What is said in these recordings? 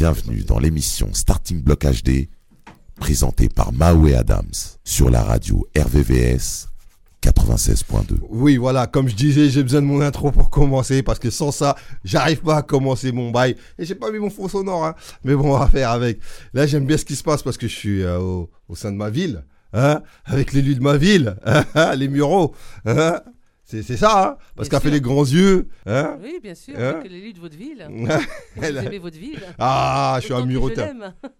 Bienvenue dans l'émission Starting Block HD, présentée par Maoué Adams sur la radio RVVS 96.2. Oui, voilà, comme je disais, j'ai besoin de mon intro pour commencer parce que sans ça, j'arrive pas à commencer mon bail. Et j'ai pas mis mon fond sonore, hein. mais bon, on va faire avec. Là, j'aime bien ce qui se passe parce que je suis euh, au, au sein de ma ville, hein, avec l'élu de ma ville, hein, les Mureaux. Hein. C'est ça, hein, parce qu'elle fait les grands yeux. Hein. Oui, bien sûr, Hein avec l'élu de votre ville. Vous Elle- aimez votre ville. Ah, je suis un que murotin.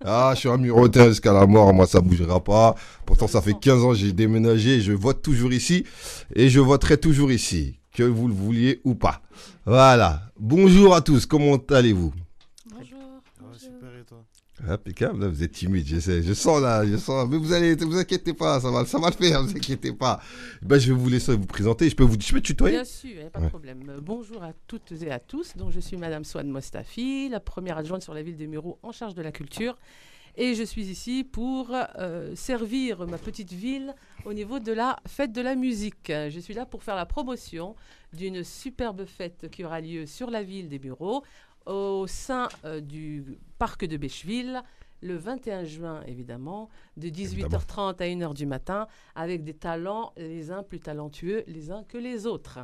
Ah, je suis un murotin jusqu'à la mort, moi ça bougera pas. Pourtant, ça fait sang. 15 ans que j'ai déménagé je vote toujours ici. Et je voterai toujours ici, que vous le vouliez ou pas. Voilà. Bonjour à tous, comment allez-vous Bonjour. Ah, bonjour. super, et toi Impeccable, là, vous êtes timide, je sais. Je sens là, je sens. Mais vous allez, vous inquiétez pas, ça va, ça va le faire, vous inquiétez pas. Ben, je vais vous laisser vous présenter. Je peux vous, je peux tutoyer Bien sûr, pas Ouais. de problème. Euh, Bonjour à toutes et à tous. Donc, je suis Madame Swan Mostafi, la première adjointe sur la ville des Mureaux en charge de la culture. Et je suis ici pour euh, servir ma petite ville au niveau de la fête de la musique. Je suis là pour faire la promotion d'une superbe fête qui aura lieu sur la ville des Mureaux, au sein euh, du parc de Bêcheville, le 21 juin évidemment, de 18h30 à 1h du matin, avec des talents les uns plus talentueux les uns que les autres.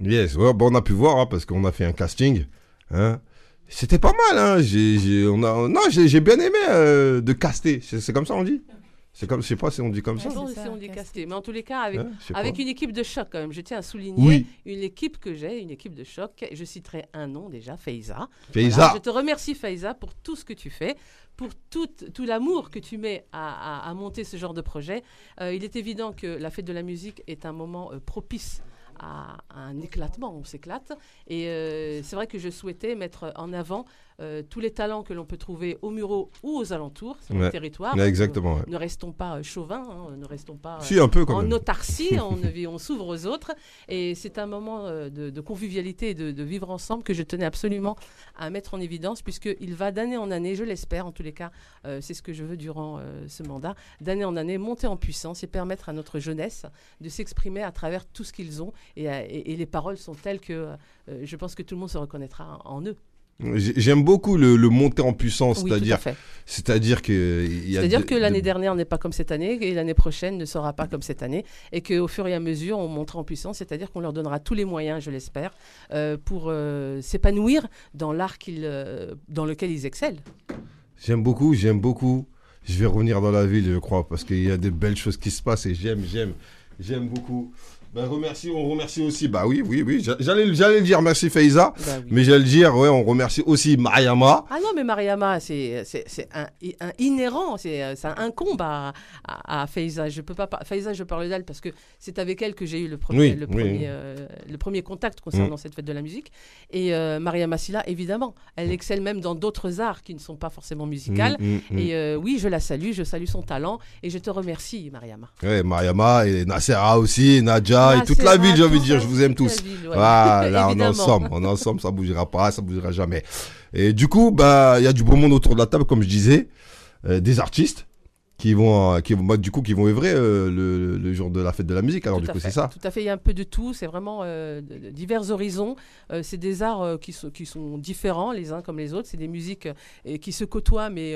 Yes, ouais, bon, on a pu voir, hein, parce qu'on a fait un casting. Hein. C'était pas mal, hein. J'ai, j'ai- on a, non, j'ai, bien aimé euh, de caster. C'est, c'est comme ça on dit C'est comme, je sais pas si on dit comme ça. Je pas c'est si ça, on dit casté. mais en tous les cas, avec, Hein, avec une équipe de choc quand même. Je tiens à souligner Oui, une équipe que j'ai, une équipe de choc. Je citerai un nom déjà, Faiza. Faiza. Voilà, je te remercie Faiza pour tout ce que tu fais, pour tout, tout l'amour que tu mets à, à- à monter ce genre de projet. Euh, il est évident que la fête de la musique est un moment euh, propice à, à un éclatement, on s'éclate. Et euh, c'est vrai que je souhaitais mettre en avant euh, tous les talents que l'on peut trouver au Mureau ou aux alentours, sur Ouais. le territoire. Ouais, exactement. ouais. Ne, ne restons pas euh, chauvins, hein, ne restons pas... Si, un peu quand en même. autarcie, on, on s'ouvre aux autres. Et c'est un moment euh, de, de convivialité et de, de vivre ensemble que je tenais absolument à mettre en évidence, puisqu'il va d'année en année, je l'espère en tous les cas, euh, c'est ce que je veux durant euh, ce mandat, d'année en année, monter en puissance et permettre à notre jeunesse de s'exprimer à travers tout ce qu'ils ont. Et, et- et les paroles sont telles que euh, je pense que tout le monde se reconnaîtra en, en eux. J'ai- J'aime beaucoup le, le monter en puissance, Oui, c'est-à-dire, que C'est-à-dire de- l'année de- dernière n'est pas comme cette année et l'année prochaine ne sera pas comme cette année et qu'au fur et à mesure on montera en puissance, c'est-à-dire qu'on leur donnera tous les moyens, je l'espère, euh, pour euh, s'épanouir dans l'art euh, dans lequel ils excellent. J'aime beaucoup, j'aime beaucoup. Je vais revenir dans la ville, je crois, parce qu'il y a des belles choses qui se passent et j'aime, j'aime, j'aime beaucoup. Ben, remercie, on remercie aussi. Bah oui, oui, oui. j'a- J'allais, j'allais le dire, merci Faiza. Bah oui. Mais j'allais le dire, ouais, on remercie aussi Mariama. Ah non, mais Mariama, c'est, c'est, c'est un, un inhérent, c'est, ça incombe à, à, à Faiza. Je peux pas, Faiza, je parle d'elle parce que c'est avec elle que j'ai eu le premier, Oui, le oui. premier, euh, le premier contact concernant cette fête de la musique. Et euh, Mariama Silla, évidemment, elle excelle même dans d'autres arts qui ne sont pas forcément musicales. Mm, mm, mm. Et euh, oui, je la salue, je salue son talent et je te remercie, Mariama. Ouais, Mariama et Nassera aussi, Nadia et toute la ville, j'ai envie de dire, je vous aime tous. ville, ouais. Voilà, on est ensemble, on est ensemble, ça bougera pas, ça bougera jamais. Et du coup, bah, il y a du beau monde autour de la table, comme je disais, euh, des artistes qui vont, euh, qui vont, bah, du coup, qui vont œuvrer euh, le, le jour de la fête de la musique. Alors Tout du coup, c'est ça. Tout à fait, il y a un peu de tout. C'est vraiment euh, divers horizons. Euh, c'est des arts qui, sont, qui sont différents les uns comme les autres. C'est des musiques qui se côtoient, mais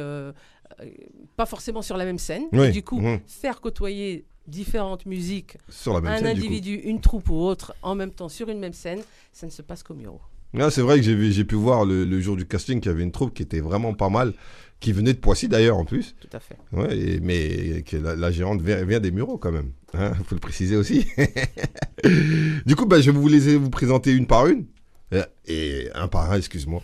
pas forcément sur la même scène. Oui, Et du coup, mhm. faire côtoyer différentes musiques, Sur la même un scène, individu, une troupe ou autre, en même temps sur une même scène, ça ne se passe qu'au Muro. Ah, c'est vrai que j'ai pu voir le, le jour du casting qu'il y avait une troupe qui était vraiment pas mal, qui venait de Poissy d'ailleurs en plus. Tout à fait. Ouais, et- mais que la, la gérante vient, vient des Mureaux quand même. Il faut le préciser aussi. du coup, bah, je vais vous laisser vous présenter une par une. Euh, Et un par un, excuse-moi.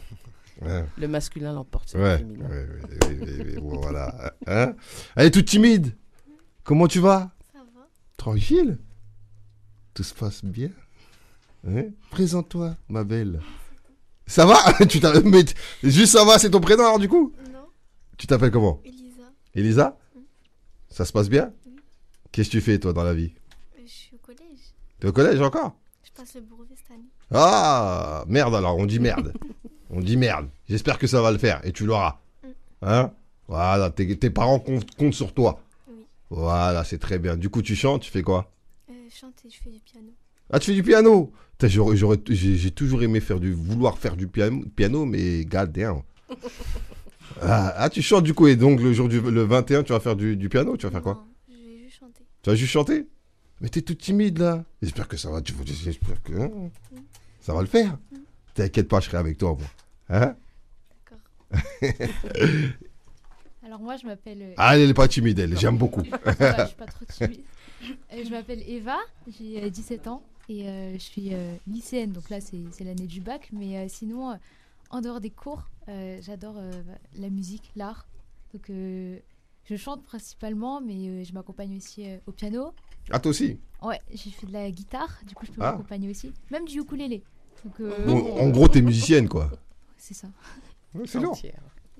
Ouais, Le masculin l'emporte. ouais, ouais, voilà. Hein Elle est toute timide. Comment tu vas? Tranquille Tout se passe bien Hein? Présente-toi, ma belle. Ça va? Tu mais Juste ça va, c'est ton prénom alors du coup? Non, Tu t'appelles comment? Elisa. Elisa? Mm. Ça se passe bien? Qu'est-ce que tu fais toi dans la vie? Euh, Je suis au collège. T'es au collège encore? Je passe le brevet cette année. Ah Merde alors, on dit merde. on dit merde. J'espère que ça va le faire et tu l'auras. Mm. Hein? Voilà, tes, tes parents comptent, comptent sur toi. Voilà, c'est très bien. Du coup, tu chantes, tu fais quoi? Euh, je chante et je fais du piano. Ah, tu fais du piano? J'aurais- J'ai toujours aimé faire du, vouloir faire du piano, piano mais god damn. Ah, ah, tu chantes du coup, et donc le jour du le 21, tu vas faire du, du piano, tu vas faire quoi? Je vais juste chanter. Tu vas juste chanter? Mais t'es toute timide là. J'espère que ça va, tu j'espère que hein, ça va le faire? T'inquiète pas, je serai avec toi, moi. Hein? Alors moi, je m'appelle. euh, Ah, elle est pas timide, elle, j'aime beaucoup. Je suis pas trop timide. Euh, je m'appelle Eva, j'ai euh, 17 ans et euh, je suis euh, lycéenne. Donc là, c'est c'est l'année du bac. Mais euh, sinon, euh, en dehors des cours, euh, j'adore euh, la musique, l'art. Donc euh, je chante principalement, mais euh, je m'accompagne aussi euh, au piano. Ah, toi aussi? Ouais, j'ai fait de la guitare, du coup je peux Ah. m'accompagner aussi. Même du ukulélé. Donc euh, en, en gros, t'es musicienne, quoi. c'est ça. C'est lourd.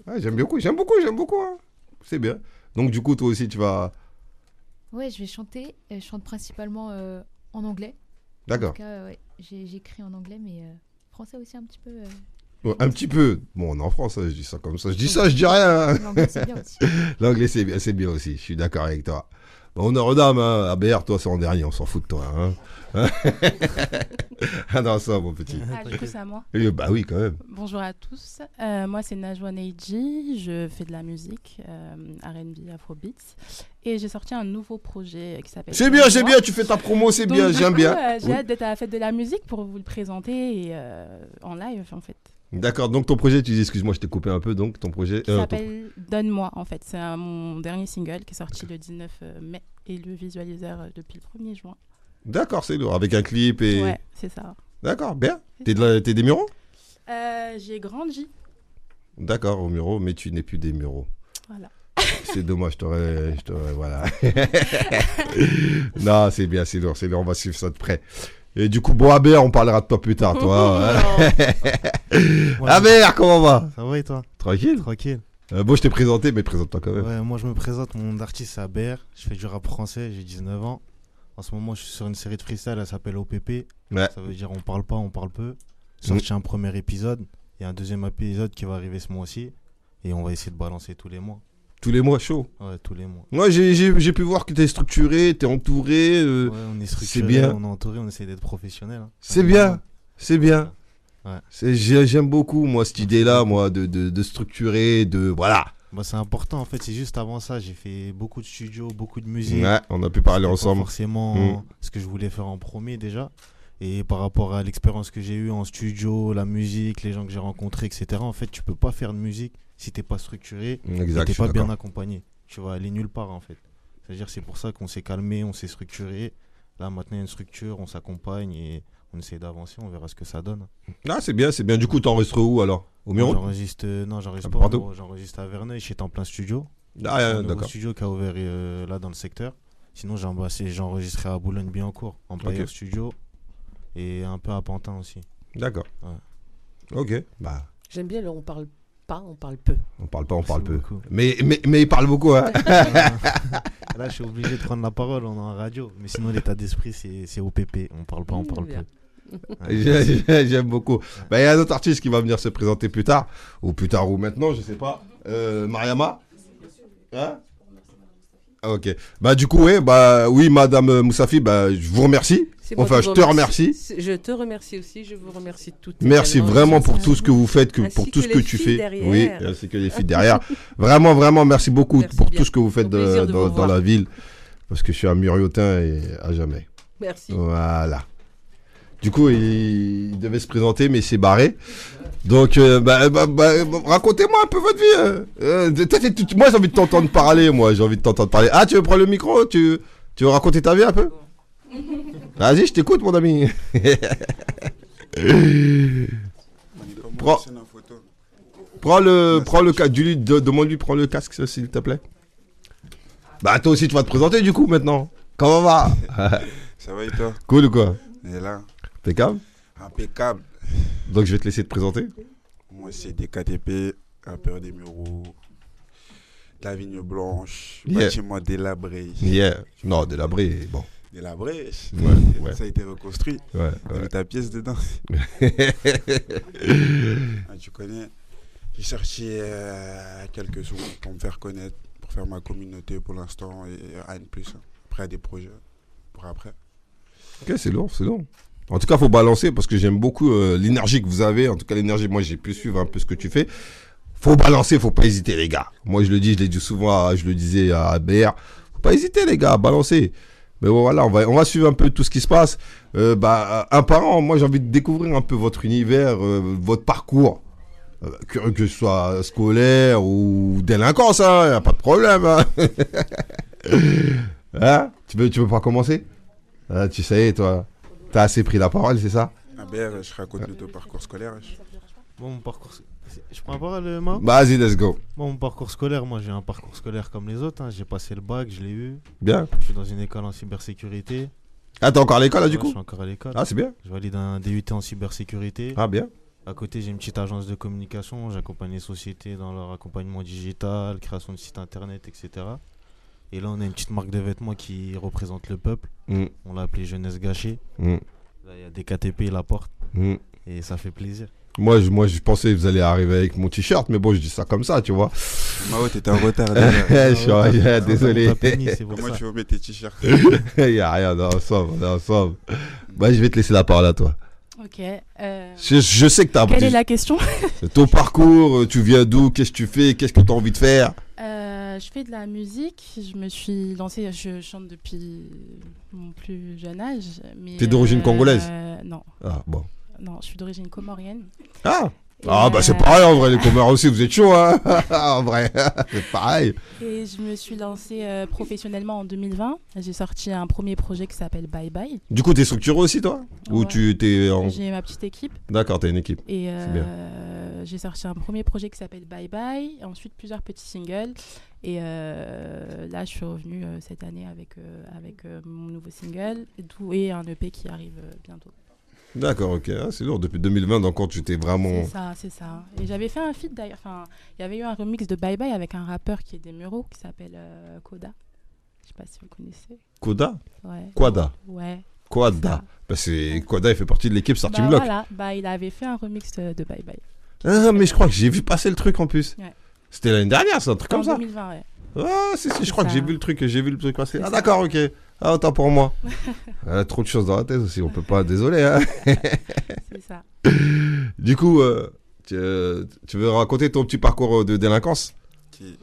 Ouais, j'aime beaucoup, j'aime beaucoup, j'aime beaucoup. hein. C'est bien. Donc, du coup, toi aussi, tu vas. Ouais, je vais chanter. Euh, je chante principalement euh, en anglais. En D'accord. tout cas, ouais, j'ai- j'écris en anglais, mais euh, français aussi un petit peu. euh. Ouais, Un petit peu. Bon, on est en France, hein, je dis ça comme ça. Je dis ça, je dis rien. hein. L'anglais, c'est bien aussi. L'anglais, c'est bien, c'est bien aussi. Je suis d'accord avec toi. Bon, honneur aux dames, hein. ABR, toi, c'est en dernier, on s'en fout de toi. Hein. ah non, ça, mon petit. Ah, du coup, c'est à moi. Bah oui, quand même. Bonjour à tous. Euh, moi, c'est Najwa Neji. Je fais de la musique, euh, RB, Afrobeats. Et j'ai sorti un nouveau projet qui s'appelle. C'est bien, c'est bien, tu fais ta promo, c'est bien, j'aime bien. euh, j'ai Oui. hâte d'être à la fête de la musique pour vous le présenter et, euh, en live, en fait. D'accord, donc ton projet, tu dis, excuse-moi, je t'ai coupé un peu, donc ton projet. Qui euh, ton- s'appelle Donne-moi, en fait. C'est mon dernier single qui est sorti le 19 mai et le visualiseur euh, depuis le 1er juin. D'accord, c'est lourd, avec un clip et. Ouais, c'est ça. D'accord, bien. T'es de des Mureaux? Euh, j'ai grandi. D'accord, au Mureaux, mais tu n'es plus des Mureaux. Voilà. C'est dommage, je t'aurais- Voilà. non, c'est bien, c'est lourd, c'est lourd, on va suivre ça de près. Et du coup, bon, Aber, on parlera de toi plus tard, toi. Ouais, Aber, comment va? Ça va et toi? Tranquille? Tranquille. Euh, Bon, je t'ai présenté, mais présente-toi quand même. Ouais, moi je me présente, mon nom d'artiste c'est Aber, je fais du rap français, j'ai 19 ans. En ce moment je suis sur une série de freestyle, elle s'appelle OPP. Ouais. Ça veut dire on parle pas, on parle peu. Sorti un premier épisode, il y a un deuxième épisode qui va arriver ce mois-ci. Et on va essayer de balancer tous les mois. Tous les mois, chaud. Ouais, tous les mois. Moi, j'ai- pu voir que t'es structuré, t'es entouré. euh, Ouais, on est structuré, bien. on est entouré, on essaie d'être professionnel. hein. C'est bien, c'est bien. Ouais. J'aime beaucoup, moi, cette idée-là, moi, de, de, de structurer, de. Voilà. Bah, c'est important en fait, c'est juste avant ça, j'ai fait beaucoup de studios, beaucoup de musique. Ouais, on a pu parler ensemble. forcément Mm. ce que je voulais faire en premier déjà. Et par rapport à l'expérience que j'ai eue en studio, la musique, les gens que j'ai rencontrés, etc. En fait, tu peux pas faire de musique si t'es pas structuré Exact, je t'es pas bien accompagné. Tu vas aller nulle part en fait. C'est-à-dire c'est pour ça qu'on s'est calmé, on s'est structuré. Là maintenant il y a une structure, on s'accompagne et on essaie d'avancer, on verra ce que ça donne. Ah, c'est bien, c'est bien. Du coup, t'enregistres où alors? Au Moi, Miro J'enregistre, euh, non, j'enregistre Un pas. J'enregistre à Verneuil, chez Temps Plein Studio. Ah, euh, d'accord. studio qui a ouvert euh, là dans le secteur. Sinon, j'ai enregistré à Boulogne-Billancourt, en Empire Ok. Studio, et un peu à Pantin aussi. D'accord. Ok. Bah, J'aime bien le on parle pas, on parle peu. on parle pas, on parle peu. Mais, mais, mais il parle beaucoup, hein. Là, je suis obligé de prendre la parole, on est en radio. Mais sinon, l'état d'esprit, c'est c'est OPP. On parle pas, on Mmh, parle bien. peu. J'ai- j'ai- J'aime beaucoup. Bah, Il y a un autre artiste qui va venir se présenter plus tard. Ou plus tard, ou maintenant, je sais pas. Euh, Mariama Hein? Ok. Bah, du coup, ouais, bah, oui, Madame euh, Moussafi, bah, je vous remercie. Enfin, je te remercie. Je te remercie aussi, je vous remercie toutes. Merci vraiment pour tout ce que vous faites, que, Ainsi pour tout que ce que tu fais. derrière. Oui, ainsi que les filles derrière. vraiment, vraiment, merci beaucoup Merci pour bien. tout ce que vous faites de- de dans, vous dans voir. la ville. Parce que je suis un muriotin et à jamais. Merci. Voilà. Du coup, il, il devait se présenter, mais il s'est barré. Donc, euh, bah, bah, bah, racontez-moi un peu votre vie. hein. Euh, moi, j'ai envie de t'entendre parler. Moi, j'ai envie de t'entendre parler. Ah, tu veux prendre le micro tu, tu veux raconter ta vie un peu? Vas-y, je t'écoute, mon ami. Prends, prends le, prends le casque. Demande-lui, prends le casque, s'il te plaît. Bah, toi aussi, tu vas te présenter, du coup, maintenant. Comment va? Ça va et toi? Cool ou quoi? Est là? T'es calme? Impeccable. Donc, je vais te laisser te présenter. Moi, c'est DKTP, rappeur des Mureaux, la Vigne Blanche, Yeah. bâtiment délabré. Yeah. Non, délabré, bon. Délabré Ouais, ouais. Ça a été reconstruit. Ouais, T'as mis ouais. ta pièce dedans. Ah, tu connais. J'ai sorti euh, quelques sons pour me faire connaître, pour faire ma communauté pour l'instant et rien de plus. hein. Après, a des projets pour après. ok, c'est lourd, c'est lourd. En tout cas, faut balancer parce que j'aime beaucoup euh, l'énergie que vous avez. En tout cas, l'énergie, moi, j'ai pu suivre un peu ce que tu fais. Faut balancer, faut pas hésiter, les gars. Moi, je le dis, je l'ai dit souvent, je le disais à BR. Faut pas hésiter, les gars, balancer. Mais voilà, on va, on va suivre un peu tout ce qui se passe. Euh, bah, un par an, moi, j'ai envie de découvrir un peu votre univers, euh, votre parcours. Que, que ce soit scolaire ou délinquance, hein, y a pas de problème. Hein, Hein? Tu, veux, tu veux pas commencer Ah, Tu sais, toi, t'as assez pris la parole, c'est ça Ah ben, je raconte le ton parcours scolaire. je- Bon, mon parcours. Je prends la parole, euh, Ma Vas-y, let's go. Bon, mon parcours scolaire, moi j'ai un parcours scolaire comme les autres. hein. J'ai passé le bac, je l'ai eu. Bien. Je suis dans une école en cybersécurité. Ah, t'es encore à l'école, là, du Ouais, coup Je suis encore à l'école. Ah, c'est bien. Je valide un DUT en cybersécurité. Ah, bien. À côté, j'ai une petite agence de communication. J'accompagne les sociétés dans leur accompagnement digital, création de sites internet, etc. Et là, on a une petite marque de vêtements qui représente le peuple. Mm, On l'a appelé Jeunesse Gâchée. mm, Là, il y a des KTP, la porte. mm. Et ça fait plaisir. Moi, je, moi, je pensais que vous allez arriver avec mon t-shirt, mais bon, je dis ça comme ça, tu vois. Mao, t'étais en retard. je suis Ah ouais, ouais, ça, désolé. pour Comment ça. tu veux mettre tes t-shirts Il y a rien, on est ensemble, on est ensemble. Bah, je vais te laisser la parole à toi. Ok. euh, Je, je sais que t'as Quelle est la question? ton parcours, euh, tu viens d'où, qu'est-ce que tu fais, qu'est-ce que tu as envie de faire? Euh, Je fais de la musique. Je me suis lancée. Je chante depuis mon plus jeune âge. T'es d'origine congolaise euh, Non, Ah, bon. non, je suis d'origine comorienne. Ah, ah bah c'est euh, pareil en vrai, les Comores aussi, vous êtes chaud, hein En vrai, c'est pareil. Et je me suis lancée euh, professionnellement en 2020. J'ai sorti un premier projet qui s'appelle Bye Bye. Du coup, t'es structuré aussi, toi? Ou Ouais. tu t'es en... J'ai ma petite équipe. D'accord, t'as une équipe. Et euh, j'ai sorti un premier projet qui s'appelle Bye Bye, ensuite plusieurs petits singles. Et euh, là, je suis revenue cette année avec, avec mon nouveau single et un EP qui arrive bientôt. D'accord, ok. Ah, c'est lourd. Depuis 2020, encore, tu t'es vraiment... C'est ça, c'est ça. Et j'avais fait un feat d'ailleurs. Enfin, il y avait eu un remix de Bye Bye avec un rappeur qui est des Mureaux qui s'appelle euh, Koda. Je sais pas si vous connaissez. Koda? Ouais. Quada Ouais. Quada. ça. Bah, c'est... Koda, il fait partie de l'équipe Starting Bah, Block. voilà, bah, il avait fait un remix de, Bye Bye. Ah, mais je crois que j'ai vu passer le truc en plus. Ouais. C'était l'année dernière, c'est un truc En comme ça. 2020, ouais. Ah, si, si, je crois que j'ai vu le truc, j'ai vu le truc passer. Ah, d'accord, ok. Ah, autant pour moi. Elle a trop de choses dans la tête aussi, on peut pas, désolé. Hein. C'est ça. Du coup, euh, tu, euh, tu veux raconter ton petit parcours de délinquance Qui-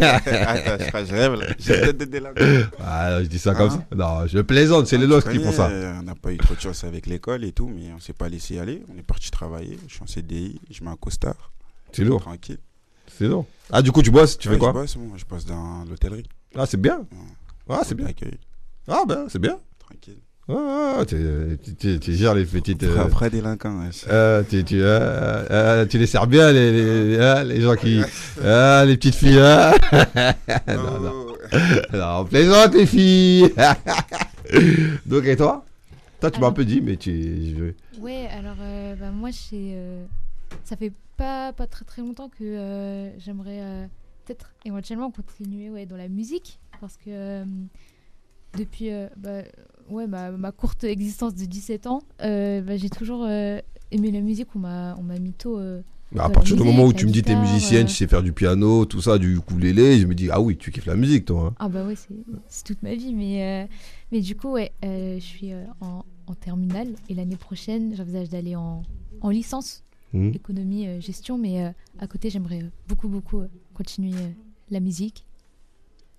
Attends, je crois que je rêve là. J'ai peut-être des délinquants. Ah, je dis ça comme Hein ça. Non, je plaisante, c'est les Tu losses qui font ça. euh, On n'a pas eu trop de chance avec l'école et tout, mais on s'est pas laissé aller. On est parti travailler. Je suis en CDI, je mets un costard. C'est lourd, Tranquille. c'est lourd. Ah, du coup, tu bosses, tu Ouais, fais quoi Je bosse, moi, je bosse dans l'hôtellerie. Ah, c'est bien. Ah, c'est bien. L'accueil, Ah, ben, c'est bien. tranquille. Ah, ah, tu, tu- tu- tu gères les petites. euh, Frère, Après délinquant. ouais. euh, tu, tu, euh, euh, tu les sers bien, les, les, hein, les gens qui. Ah, les petites filles. hein. non, non. Oh. Non, on plaisante, les filles. Donc, et toi? Toi, tu m'as un peu dit, mais tu. je- Ouais, alors euh, bah, moi, c'est, euh, ça fait pas, pas très très longtemps que euh, j'aimerais euh, peut-être éventuellement continuer ouais, dans la musique parce que euh, depuis euh, bah, ouais, ma, ma courte existence de 17 ans, euh, bah, j'ai toujours aimé la musique. On m'a, on m'a mis tôt. à partir du moment où tu me dis t'es musicienne, tu sais faire du piano, tout ça, du ukulélé, je me dis, ah oui, tu kiffes la musique, toi. hein. Ah bah ouais, c'est, toute ma vie. Mais, mais du coup, ouais, je suis en, en terminale et l'année prochaine, j'envisage d'aller en, en licence Hmm. économie, euh, gestion, mais euh, à côté, j'aimerais euh, beaucoup, beaucoup continuer la musique.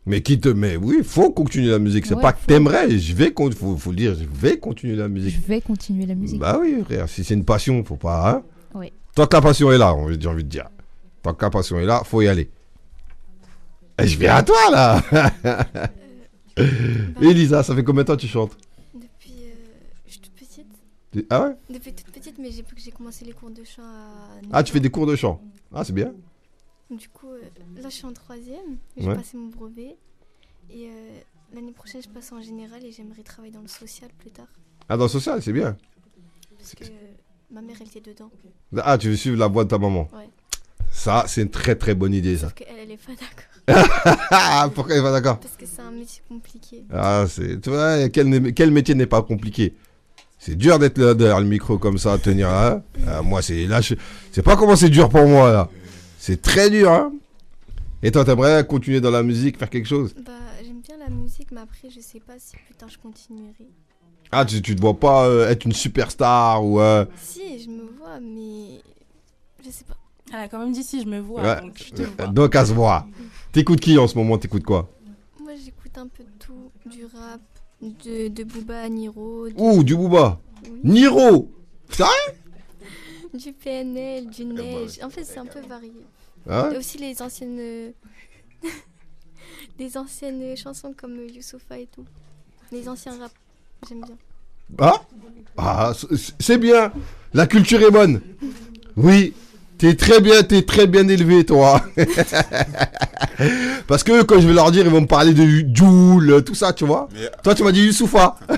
Mais qui te. Mais oui, faut continuer la musique. C'est Ouais, pas que t'aimerais, je vais. Faut, faut le dire, je vais continuer la Je musique. vais continuer la musique. Bah oui, frère, si c'est une passion, faut pas. Hein Oui. Tant que la passion est là, on- j'ai envie de dire. Tant que la passion est là, faut y aller. Et je viens à toi là Elisa, ça fait combien de temps que tu chantes? Depuis. euh, je suis toute petite. Ah ouais? Depuis toute petite, mais j'ai que j'ai commencé les cours de chant à. Ah, tu fais des cours de chant? Ah, c'est bien. Du coup, euh, là, je suis en troisième. J'ai Ouais. passé mon brevet. Et euh, l'année prochaine, je passe en général et j'aimerais travailler dans le social plus tard. Ah, dans le social, c'est bien. Parce que euh, ma mère, elle était dedans. Ah, tu veux suivre la voie de ta maman? Ouais. Ça, c'est une très très bonne idée, ça. Sauf qu'elle, elle est pas d'accord. Ah, pourquoi il va d'accord? Parce que c'est un métier compliqué. Ah, c'est. Tu vois, quel, métier n'est pas compliqué? C'est dur d'être là derrière le micro comme ça, tenir. Hein? Ah, moi, c'est. Là, je sais pas comment c'est dur pour moi, là. C'est très dur, hein Et toi, t'aimerais continuer dans la musique, faire quelque chose? Bah, j'aime bien la musique, mais après, je sais pas si plus tard je continuerai. Ah, tu, tu te vois pas euh, être une superstar ou. euh, Si, je me vois, mais je sais pas. Elle a quand même dit si je me vois, Ouais. donc je te vois. Donc, à se voir. T'écoutes qui en ce moment? T'écoutes quoi? Moi, j'écoute un peu de tout, du rap, de, de Booba, Niro, du, Ouh, du Booba. oui, Niro. Sérieux? Du PNL, du Neige. En fait, c'est un peu varié. Hein Et aussi les anciennes, euh, les anciennes chansons comme Youssoufa et tout. Les anciens rap, j'aime bien. Ah, ah c'est bien. La culture est bonne. Oui. T'es très bien, t'es très bien élevé, toi. Parce que quand je vais leur dire, ils vont me parler de Joule, tout ça, tu vois. Mais Toi, tu m'as dit Youssoufa.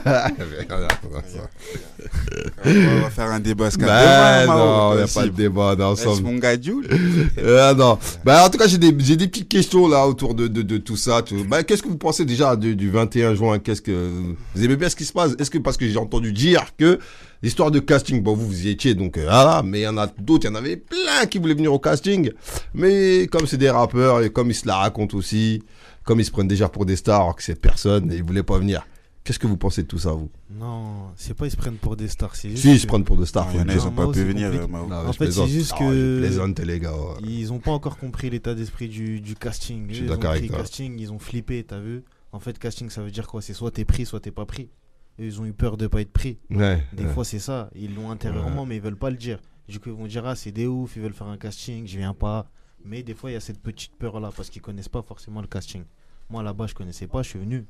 on va faire un débat ce Bah, Mao, non, il n'y a pas de débat Est-ce d'ensemble. mon gars Jules Ah non. Bah, en tout cas, j'ai des, j'ai des petites questions là autour de, de, de tout ça. Bah, qu'est-ce que vous pensez déjà du, du 21 juin? Qu'est-ce que vous aimez bien ce qui se passe? Est-ce que parce que j'ai entendu dire que l'histoire de casting, bon, vous vous y étiez donc euh, ah, mais il y en a d'autres, il y en avait plein qui voulaient venir au casting, mais comme c'est des rappeurs et comme ils se la racontent aussi, comme ils se prennent déjà pour des stars alors que c'est personne et ils voulaient pas venir. Qu'est-ce que vous pensez de tout ça, vous? Non, c'est pas ils se prennent pour des stars, c'est juste. Si, ils se prennent pour des stars. Il faut y en le a, dire. ils ont pas pu venir. Non, En fait, c'est juste Ah, que- je plaisante, les gars. ouais. Ils ont pas encore compris l'état d'esprit du, du casting. Je Eux, suis ils ont pris casting, ils ont flippé, t'as vu? En fait, casting, ça veut dire quoi? C'est soit t'es pris, soit t'es pas pris. Ils ont eu peur de pas être pris. Ouais. Des ouais. fois, c'est ça. Ils l'ont intérieurement, mais ils veulent pas le dire. Du coup, ils vont dire Ah, c'est des ouf, ils veulent faire un casting, je viens pas. Mais des fois, il y a cette petite peur-là parce qu'ils connaissent pas forcément le casting. Moi, là-bas, je connaissais pas, je suis venu.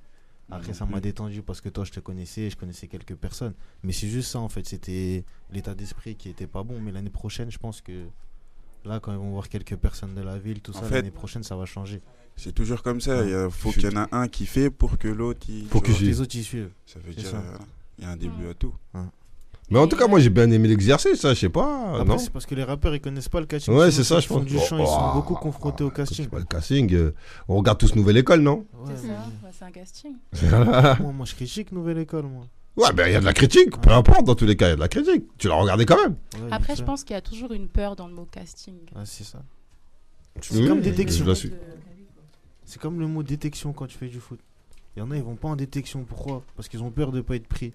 Après, ça m'a détendu parce que toi, je te connaissais, je connaissais quelques personnes. Mais c'est juste ça, en fait. C'était l'état d'esprit qui était pas bon. Mais l'année prochaine, je pense que là, quand ils vont voir quelques personnes de la ville, tout En ça, l'année prochaine, ça va changer. C'est toujours comme ça. Il y a- faut qu'il y en a un qui fait pour que l'autre. il- Faut tu que Les autres, ils suivent. Ça veut C'est dire. ça. euh, Il y a un début à tout. Mais en tout cas, moi, j'ai bien aimé l'exercice, ça, je sais pas. Après, non c'est parce que les rappeurs, ils connaissent pas le casting. Ouais, c'est ça, je pense. du chant, ils sont Oh, beaucoup confrontés au casting. vois le casting, euh, on regarde tous Nouvelle École, non Ouais, C'est ça, ouais, c'est un casting. moi, moi, je critique Nouvelle École, moi. Ouais, ben il y a de la critique, peu importe, dans tous les cas, il y a de la critique. Tu l'as regardé quand même. Ouais, Après, je pense qu'il y a toujours une peur dans le mot casting. Ah, c'est ça. Oui, comme je détection. la suis. C'est comme le mot détection quand tu fais du foot. Il y en a, ils vont pas en détection. Pourquoi? Parce qu'ils ont peur de pas être pris.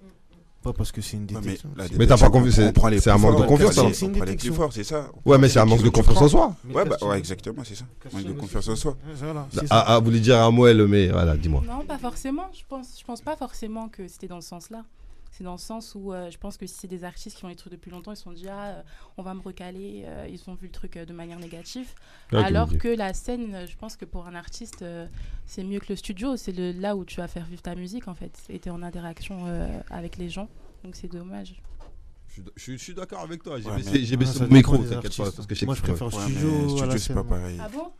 Pas parce que c'est une détection. Mais t'as pas confiance, on c'est- un manque de confiance, hein. les- C'est une détection. forts, c'est ça. Ouais, mais c'est un manque de confiance en soi. Ouais, bah, ouais, exactement, c'est ça. casting Manque de confiance en soi. Voilà, ça. Ah, ah, vous voulez dire un Moël, mais voilà, dis-moi. Non, pas forcément. Je pense, je pense pas forcément que c'était dans ce sens-là. C'est dans le sens où euh, je pense que si c'est des artistes qui ont les trucs depuis longtemps, ils se sont dit ah, euh, on va me recaler. euh, ils ont vu le truc euh, de manière négative. Ouais, Alors que la scène, je pense que pour un artiste, euh, c'est mieux que le studio. C'est le, là où tu vas faire vivre ta musique en fait. Et tu es en interaction euh, avec les gens. Donc c'est dommage. Je suis- je suis, je suis d'accord avec toi. J'ai Ouais, baissé, mon micro, t'inquiète pas. Parce que je sais Moi, que je préfère Ouais, studio studio, c'est pas pareil. Ah bon?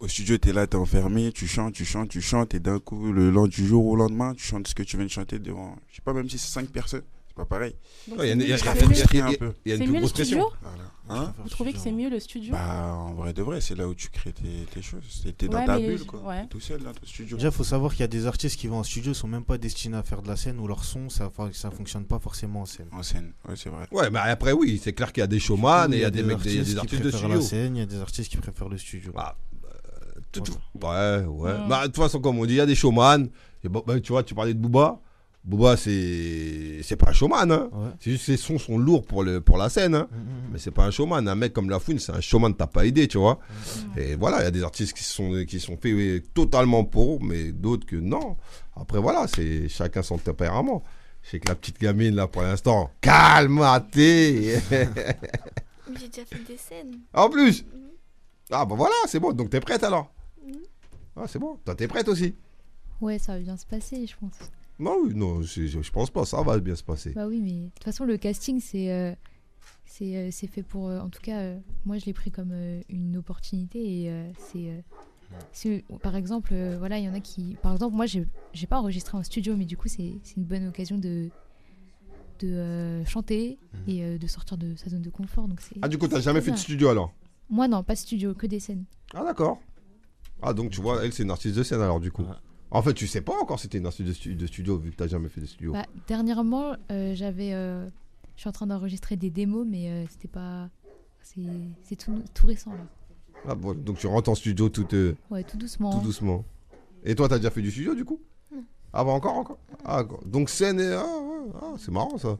Au studio, t'es là, t'es enfermé, tu chantes, tu chantes, tu chantes, et d'un coup, le lendemain du jour au lendemain, tu chantes ce que tu viens de chanter devant, je sais pas, même si c'est 5 personnes, c'est pas pareil. Ouais, il y a une- plus mieux le grosse pression. studio Voilà. Hein Vous trouvez que c'est mieux le studio? Bah, en vrai de vrai, c'est là où tu crées tes, tes choses. T'es t'es dans Ouais, ta bulle, quoi. ouais. Tout seul dans ton studio. Déjà, faut savoir qu'il y a des artistes qui vont en studio, sont même pas destinés à faire de la scène ou leur son, ça, ça fonctionne pas forcément en scène. En scène, ouais, c'est vrai. Ouais, mais après, oui, c'est clair qu'il y a des showman et il y a des mecs, des, qui artistes de préfèrent studio. la scène, il y a des artistes qui préfèrent le studio. Bah, tout-. Ouais, ouais. Mm. Bah, de toute façon, comme on dit, il y a des showman. Et bon, bah, tu vois, tu parlais de Booba. Booba, c'est c'est pas un showman. Hein. Ouais. C'est juste que ses sons sont lourds pour, le, pour la scène. Hein. Mm, mm, Mais c'est pas un showman. Un mec comme La Fouine, c'est un showman, t'as pas idée, tu vois. Et voilà, il y a des artistes qui sont, qui sont faits oui, totalement pour, mais d'autres que non. Après, voilà, c'est chacun son tempérament. Je sais que la petite gamine, là, pour l'instant, calme-t'es. J'ai déjà fait des scènes. en plus, ah bah voilà, c'est bon. Donc t'es prête alors? Ah, c'est bon. Toi, t'es prête aussi? Ouais, ça va bien se passer, je pense. Non, oui, non, je, je pense pas. Ça va bien se passer. Bah oui, mais de toute façon, le casting, c'est euh, c'est euh, fait pour. euh, en tout cas, moi, je l'ai pris comme une opportunité et c'est. par exemple, euh, voilà, il y en a qui. Par exemple, moi, j'ai pas enregistré en studio, mais du coup, c'est une bonne occasion de de euh, chanter et euh, de sortir de sa zone de confort. Donc. Ah, du coup, t'as jamais fait de studio alors? Moi, non, pas studio, que des scènes. Ah, d'accord. Ah, donc tu vois, elle, c'est une artiste de scène alors, du coup. Ouais. En fait, tu sais pas encore si c'était une artiste de, stu- de studio vu que t'as jamais fait de studio. Bah, dernièrement, euh, j'avais. euh, je suis en train d'enregistrer des démos, mais euh, c'était pas. C'est c'est tout, tout récent là. Ah, bon, donc tu rentres en studio tout, euh, Ouais, tout doucement. tout doucement. Et toi, t'as déjà fait du studio du coup? Non. Ah, bah encore, encore? Ah, d'accord. donc scène et. Ah, ouais, ah, c'est marrant ça.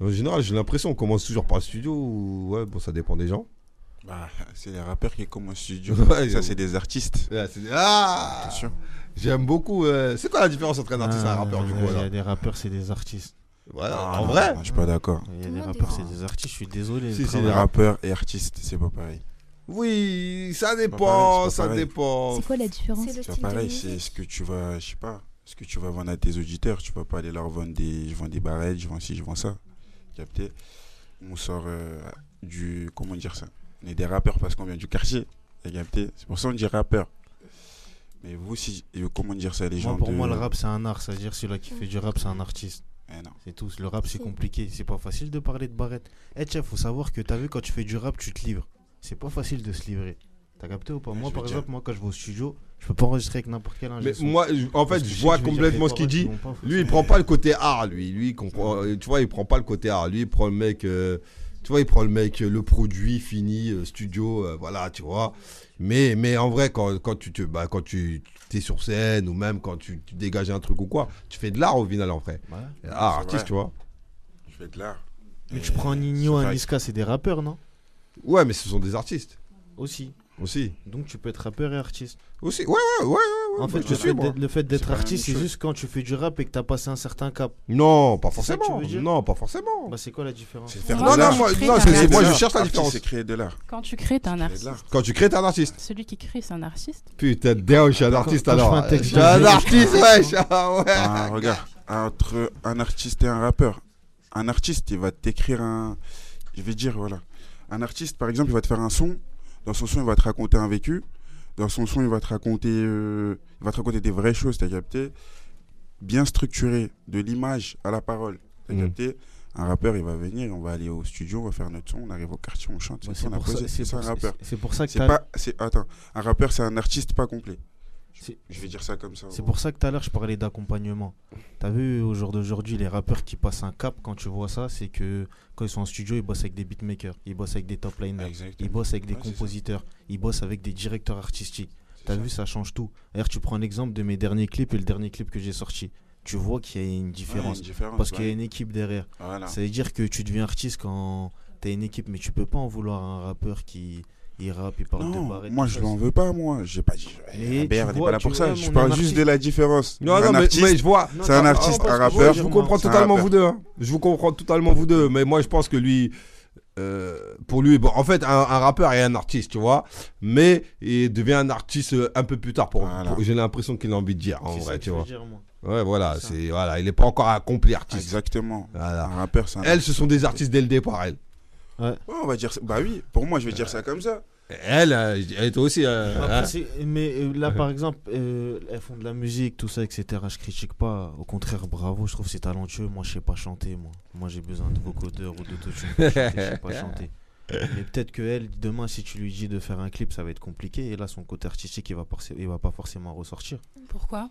En général, j'ai l'impression qu'on commence toujours par le studio ou. Ouais, bon, ça dépend des gens. Bah, c'est les rappeurs qui commencent au studio. Ça, c'est des artistes. Ouais, c'est- Ah Attention. J'aime beaucoup. euh, C'est quoi la différence entre un artiste et un Ah, rappeur du coup Il y a des rappeurs, c'est des artistes. Voilà, Ah, en vrai Je suis pas d'accord. Il y a Tout des rappeurs, est- c'est des artistes, je suis désolé. Si, le si, travail- les rap- Rappeur et artiste, c'est pas pareil. Oui, ça dépend, pareil, c'est pas ça pareil. dépend. C'est quoi la différence C'est le C'est style pas de pareil, c'est musique. ce que tu vas, je sais pas, ce que tu vas vendre à tes auditeurs. Tu vas pas aller leur vendre des, je vends des barrettes, je vends ci, je vends ça. Capté? On sort euh, du, comment dire ça? On est des rappeurs parce qu'on vient du quartier. T'as capté C'est pour ça qu'on dit rappeur. Mais vous, si, comment dire ça, les gens pour de- moi, le rap, c'est un art. C'est-à-dire, celui-là qui fait du rap, c'est un artiste. Eh non. C'est tout. Le rap, c'est compliqué. C'est pas facile de parler de barrette. Eh, tiens, faut savoir que t'as vu, quand tu fais du rap, tu te livres. C'est pas facile de se livrer. T'as capté ou pas? Ouais, Moi, par exemple, moi, quand je vais au studio, je peux pas enregistrer avec n'importe quel ingé Mais moi, en fait, je vois complètement ce qu'il dit. Lui, il prend pas le côté art, lui. Lui, il comprend- euh, tu vois, il prend pas le côté art. Lui, il prend le mec, euh, tu vois, il prend le mec, euh, le produit fini, euh, studio, euh, voilà, tu vois. Mais, mais en vrai, quand, quand tu te, bah, quand tu es sur scène ou même quand tu, tu dégages un truc ou quoi, tu fais de l'art au final, en vrai. Ouais. C'est artiste, vrai. tu vois. Je fais de l'art. Mais tu prends Nino, un. Niska, c'est des rappeurs, non? Ouais, mais ce sont des artistes Aussi. aussi. Donc, tu peux être rappeur et artiste. Aussi, ouais, ouais, ouais. ouais, En ouais, fait, je le suis, fait d'être- le fait artiste, c'est juste quand tu fais du rap et que t'as passé un certain cap. Non, pas C'est ça que tu forcément. veux dire Non, pas forcément. Bah, c'est quoi la différence? C'est faire Non, de l'art. moi, non, c'est- moi je cherche la Artiste, différence. C'est créer de l'art. Quand tu crées, t'es un artiste. Quand tu crées, t'es un artiste. Celui qui crée, c'est un artiste? Putain, damn, je suis un artiste alors. Je suis un de- artiste, ouais. Ah ouais. Ah, regarde, entre un artiste et un rappeur, un artiste, il va t'écrire un. Je vais dire, voilà. Un artiste, par exemple, il va te faire un son. Dans son son, il va te raconter un vécu. Dans son son, il va te raconter, euh, il va te raconter des vraies choses, t'as capté? Bien structuré, de l'image à la parole, t'as Mm. capté? Un rappeur, il va venir, on va aller au studio, on va faire notre son, on arrive au quartier, on chante, Bah, c'est pour ça- posé. ça un rappeur. c'est- pour ça que C'est pas, attends, un rappeur, c'est un artiste pas complet. C'est- Je vais dire ça comme ça. C'est pour ça que tout à l'heure je parlais d'accompagnement. T'as vu au jour d'aujourd'hui les rappeurs qui passent un cap quand tu vois ça, c'est que quand ils sont en studio ils bossent avec des beatmakers, ils bossent avec des top liners, Exactement. ils bossent avec des Ouais, compositeurs, ils bossent avec des directeurs artistiques. T'as ça. vu ça change tout. D'ailleurs tu prends l'exemple de mes derniers clips et le dernier clip que j'ai sorti. Tu vois qu'il y a une Ouais, différence une différence, parce qu'il y a une équipe derrière. Voilà. Ça veut dire que tu deviens artiste quand t'as une équipe, mais tu peux pas en vouloir à un rappeur qui il rappe, il parle de Non, moi je l'en veux pas, moi. J'ai pas dit. Eh, BR, tu n'est pas là pour ça. Je parle juste de la différence. Non, un non, mais, artiste, mais je vois. C'est un artiste, un rappeur. Je vous comprends totalement vous deux. hein. Je vous comprends totalement vous deux. Mais moi, je pense que lui, euh, pour lui, bon, en fait, un, un rappeur est un artiste, tu vois. Mais il devient un artiste euh, un peu plus tard. Pour, Voilà. pour- J'ai l'impression qu'il a envie de dire, en vrai, tu vois. dire, moi. Ouais, voilà. C'est voilà, il est pas encore accompli artiste. Exactement. Voilà. Un rappeur, c'est un Elles, ce sont des artistes dès le départ. Elles. Ouais, on va dire. Bah oui, pour moi, je vais dire ça comme ça. Elle, euh, dirais toi aussi. euh, Après, hein. mais euh, là, par exemple, euh, elles font de la musique, tout ça, etc. Je critique pas. Au contraire, bravo, je trouve que c'est talentueux. Moi, je sais pas chanter. Moi, moi j'ai besoin de vocodeur ou d'autotune pour chanter. Je sais pas chanter. Mais peut-être que elle, demain, si tu lui dis de faire un clip, ça va être compliqué. Et là, son côté artistique, il va, il va pas forcément ressortir. Pourquoi?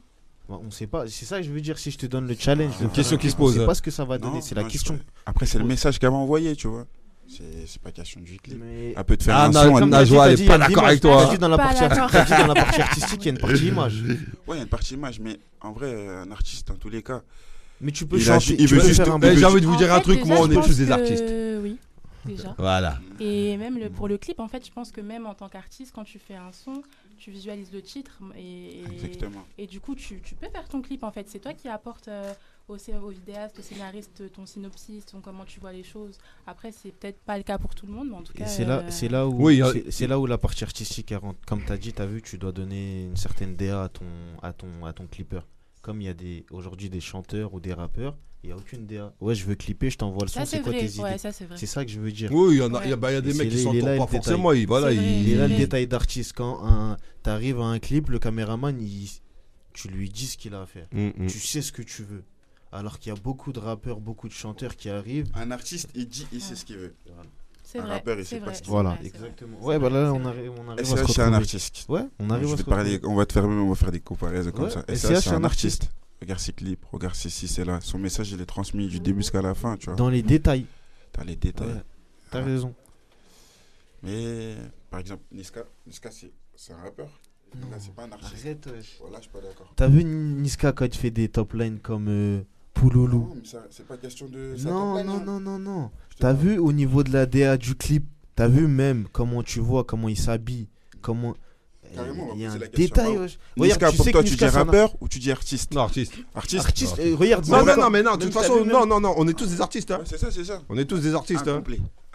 Bah, on sait pas. C'est ça que je veux dire. Si je te donne le challenge, de Une question un qui se pose. On sait pas ce que ça va donner. C'est la question. Après, c'est le message qu'elle va envoyer, tu vois. C'est c'est pas question du clip. Mais Elle peut te faire Ah, un Na- son. Elle- Comme Najwa, t'as elle dit, est il y a pas de d'accord avec toi. Dit dans la partie dans la partie artistique, il y a une partie image. Ouais, il y a une partie image, mais en vrai, un artiste, dans tous les cas, Mais tu peux chanter. J'ai envie de vous En dire un truc, moi, on est tous des artistes. Oui, déjà. Voilà. Et même le, pour le clip, en fait, je pense que même en tant qu'artiste, quand tu fais un son, tu visualises le titre et, et du coup, tu, tu peux faire ton clip, en fait. C'est toi qui apportes euh, au, au vidéaste, au scénariste, ton synopsis, ton comment tu vois les choses. Après, c'est peut-être pas le cas pour tout le monde, mais en tout Et cas... c'est là, euh, c'est là où, Oui, c'est- là où la partie artistique rentre. Comme tu as dit, tu as vu, tu dois donner une certaine DA à ton, à ton, à ton clipper. Comme il y a des, aujourd'hui des chanteurs ou des rappeurs, il n'y a aucune DA. Ouais, je veux clipper, je t'envoie le son, Ça, c'est quoi vrai. tes Ouais, idées? c'est vrai. C'est ça que je veux dire. Oui, il y en a, Ouais. il y a, bah, il y a des mecs qui il s'entendent là, pas le détail. forcément. Ils, voilà, ils- Il est là le détail d'artiste. Quand tu arrives à un clip, le caméraman, il, tu lui dis ce qu'il a à faire. Mm, mm. Tu sais ce que tu veux. Alors qu'il y a beaucoup de rappeurs, beaucoup de chanteurs qui arrivent. Un artiste, il dit, il sait ce qu'il veut. Un vrai. rappeur, il c'est sait pas vrai, ce qu'il c'est Voilà, exactement. Ouais, bah là, on arrive, on arrive SCH, c'est un artiste. Ouais, on Je arrive à vais parler, on va te faire même, on va faire des comparaisons comme Ouais, ça. SCH, c'est un artiste. Regarde ses clips, regarde ses ci, c'est là. Son message, il est transmis du début jusqu'à la fin, tu vois. Dans les détails. Dans les détails. T'as raison. Mais, par exemple, Niska, Niska c'est c'est un rappeur. Là, c'est pas un artiste. Arrête. Voilà, je suis pas d'accord. T'as vu Niska quand il fait des top lines comme euh, Pouloulou Non, c'est pas question de. ça Non, non, hein. non, non, non. T'as vu au niveau de la DA du clip T'as vu même comment tu vois, comment il s'habille, comment. Carrément, on va il y a un la question. détail. Niska, tu pour sais toi, que tu dis rappeur ou tu dis artiste? Non, artiste. Artiste Artiste, Non. euh, regarde. Non, quand- non, mais non, de toute façon, non, non, non, on est tous des artistes. Hein. Ouais, C'est ça, c'est ça. On est tous des artistes. Hein.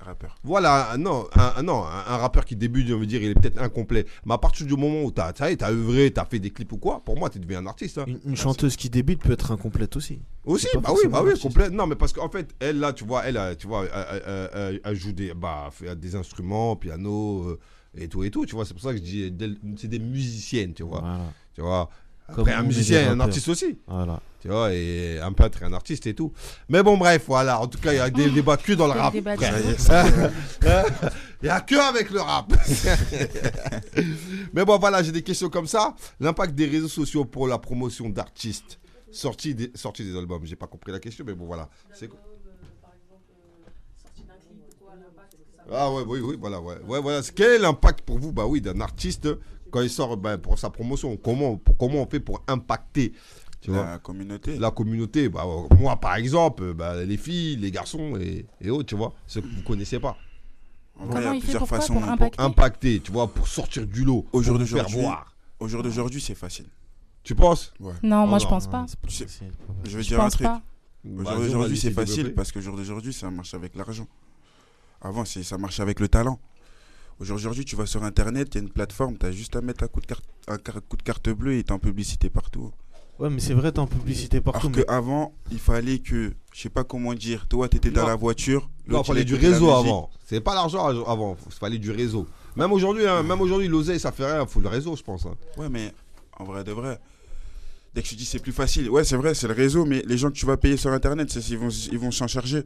Rappeur. Voilà, non, un, non, un, un rappeur qui débute, on veut dire, il est peut-être incomplet. Mais à partir du moment où t'as, t'as œuvré, t'as fait des clips ou quoi, pour moi, tu deviens un artiste. hein. Une, une chanteuse qui débute peut être incomplète aussi. Aussi, bah oui, bah oui, complet. Non, mais parce qu'en fait, elle, là, tu vois, elle, euh, tu vois, elle, elle- elle- elle joue des, bah, des instruments, piano euh, et tout et tout, tu vois. C'est pour ça que je dis, c'est des musiciennes, tu vois. Voilà. Tu vois. Comme Après, un musicien et un artiste aussi. Voilà. Tu vois, et un peintre et un artiste et tout. Mais bon, bref, voilà. En tout cas, il y a des débats que dans le rap. Il n'y a que avec le rap. Mais bon, voilà, j'ai des questions comme ça. L'impact des réseaux sociaux pour la promotion d'artistes. Sortie des, sortie des albums. J'ai pas compris la question, mais bon, voilà. C'est quoi? Ah ouais, oui, oui, voilà, ouais. ouais voilà. Quel est l'impact pour vous, bah oui, d'un artiste quand il sort bah, pour sa promotion Comment, pour- comment on fait pour impacter tu vois, La communauté. la communauté bah, euh, Moi, par exemple, euh, bah, les filles, les garçons et, et autres, tu vois, ceux que vous connaissez pas. En vrai, il y a il fait plusieurs façons. pour impacter Impacter, tu vois, pour sortir du lot, Au pour jour d'aujourd'hui, voir. Au jour d'aujourd'hui, c'est facile. Tu penses? Non, Oh moi je non, pense Non, pas. c'est pas Tu sais-. Je vais Je dire un pense truc. pas. Au Vas-y, jour on va d'aujourd'hui, laisser c'est facile développer. parce qu'au jour d'aujourd'hui, ça marche avec l'argent. Avant, c'est- ça marche avec le talent. Au jour d'aujourd'hui, tu vas sur Internet, il y a une plateforme, tu as juste à mettre un coup de carte, un car- coup de carte bleue et t'es en publicité partout. Ouais, mais c'est vrai, t'es en publicité partout. Alors mais- qu'avant, il fallait que, je sais pas comment dire, toi, tu étais dans Non. la voiture. Non, il fallait du réseau avant. C'est pas l'argent avant, il fallait du réseau. Même aujourd'hui, hein, même aujourd'hui, l'oseille, ça fait rien, il faut le réseau, je pense. hein. Ouais, mais en vrai de vrai, dès que je dis c'est plus facile, ouais, c'est vrai, c'est le réseau, mais les gens que tu vas payer sur Internet, c'est, ils vont ils vont s'en charger.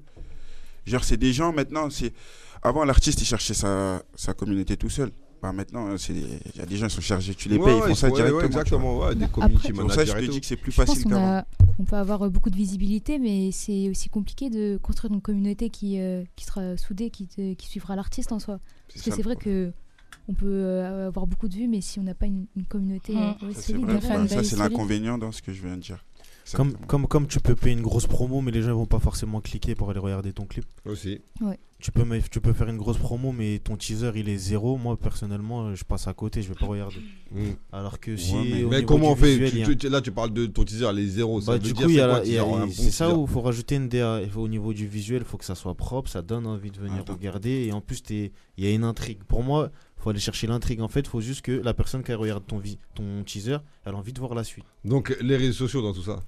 Genre, c'est des gens maintenant, c'est. Avant, l'artiste, il cherchait sa, sa communauté tout seul. Bah, maintenant, il y a des gens qui sont chargés, tu les Ouais, payes, ils ouais, font ça ouais, directement. exactement, ouais, des community pour ça que je managers te dis que c'est plus Je facile qu'on qu'avant. a- on peut avoir beaucoup de visibilité, mais c'est aussi compliqué de construire une communauté qui, euh, qui sera soudée, qui, te- qui suivra l'artiste en soi. Parce que c'est vrai que on peut euh, avoir beaucoup de vues, mais si on n'a pas une, une communauté Mm. euh, Ça, c'est l'inconvénient dans ce que je viens de dire. Comme, comme, comme tu peux payer une grosse promo, mais les gens vont pas forcément cliquer pour aller regarder ton clip. Aussi. Tu peux, me- tu peux faire une grosse promo, mais ton teaser il est zéro. Moi personnellement, je passe à côté, je vais pas regarder. Mm. Alors que si. Ouais, mais- au Mais niveau comment on fait visuel, Tu- il Là, tu parles de ton teaser, les zéros. ça Bah, veut du dire, coup, il y c'est il ça où il faut rajouter une DA. Il Au niveau du visuel, il faut que ça soit propre, ça donne envie de venir Attends. regarder. Et en plus, t'es- il y a une intrigue. Pour moi, il faut aller chercher l'intrigue. En fait, il faut juste que la personne qui regarde ton, ton teaser, elle a envie de voir la suite. Donc, les réseaux sociaux dans tout ça.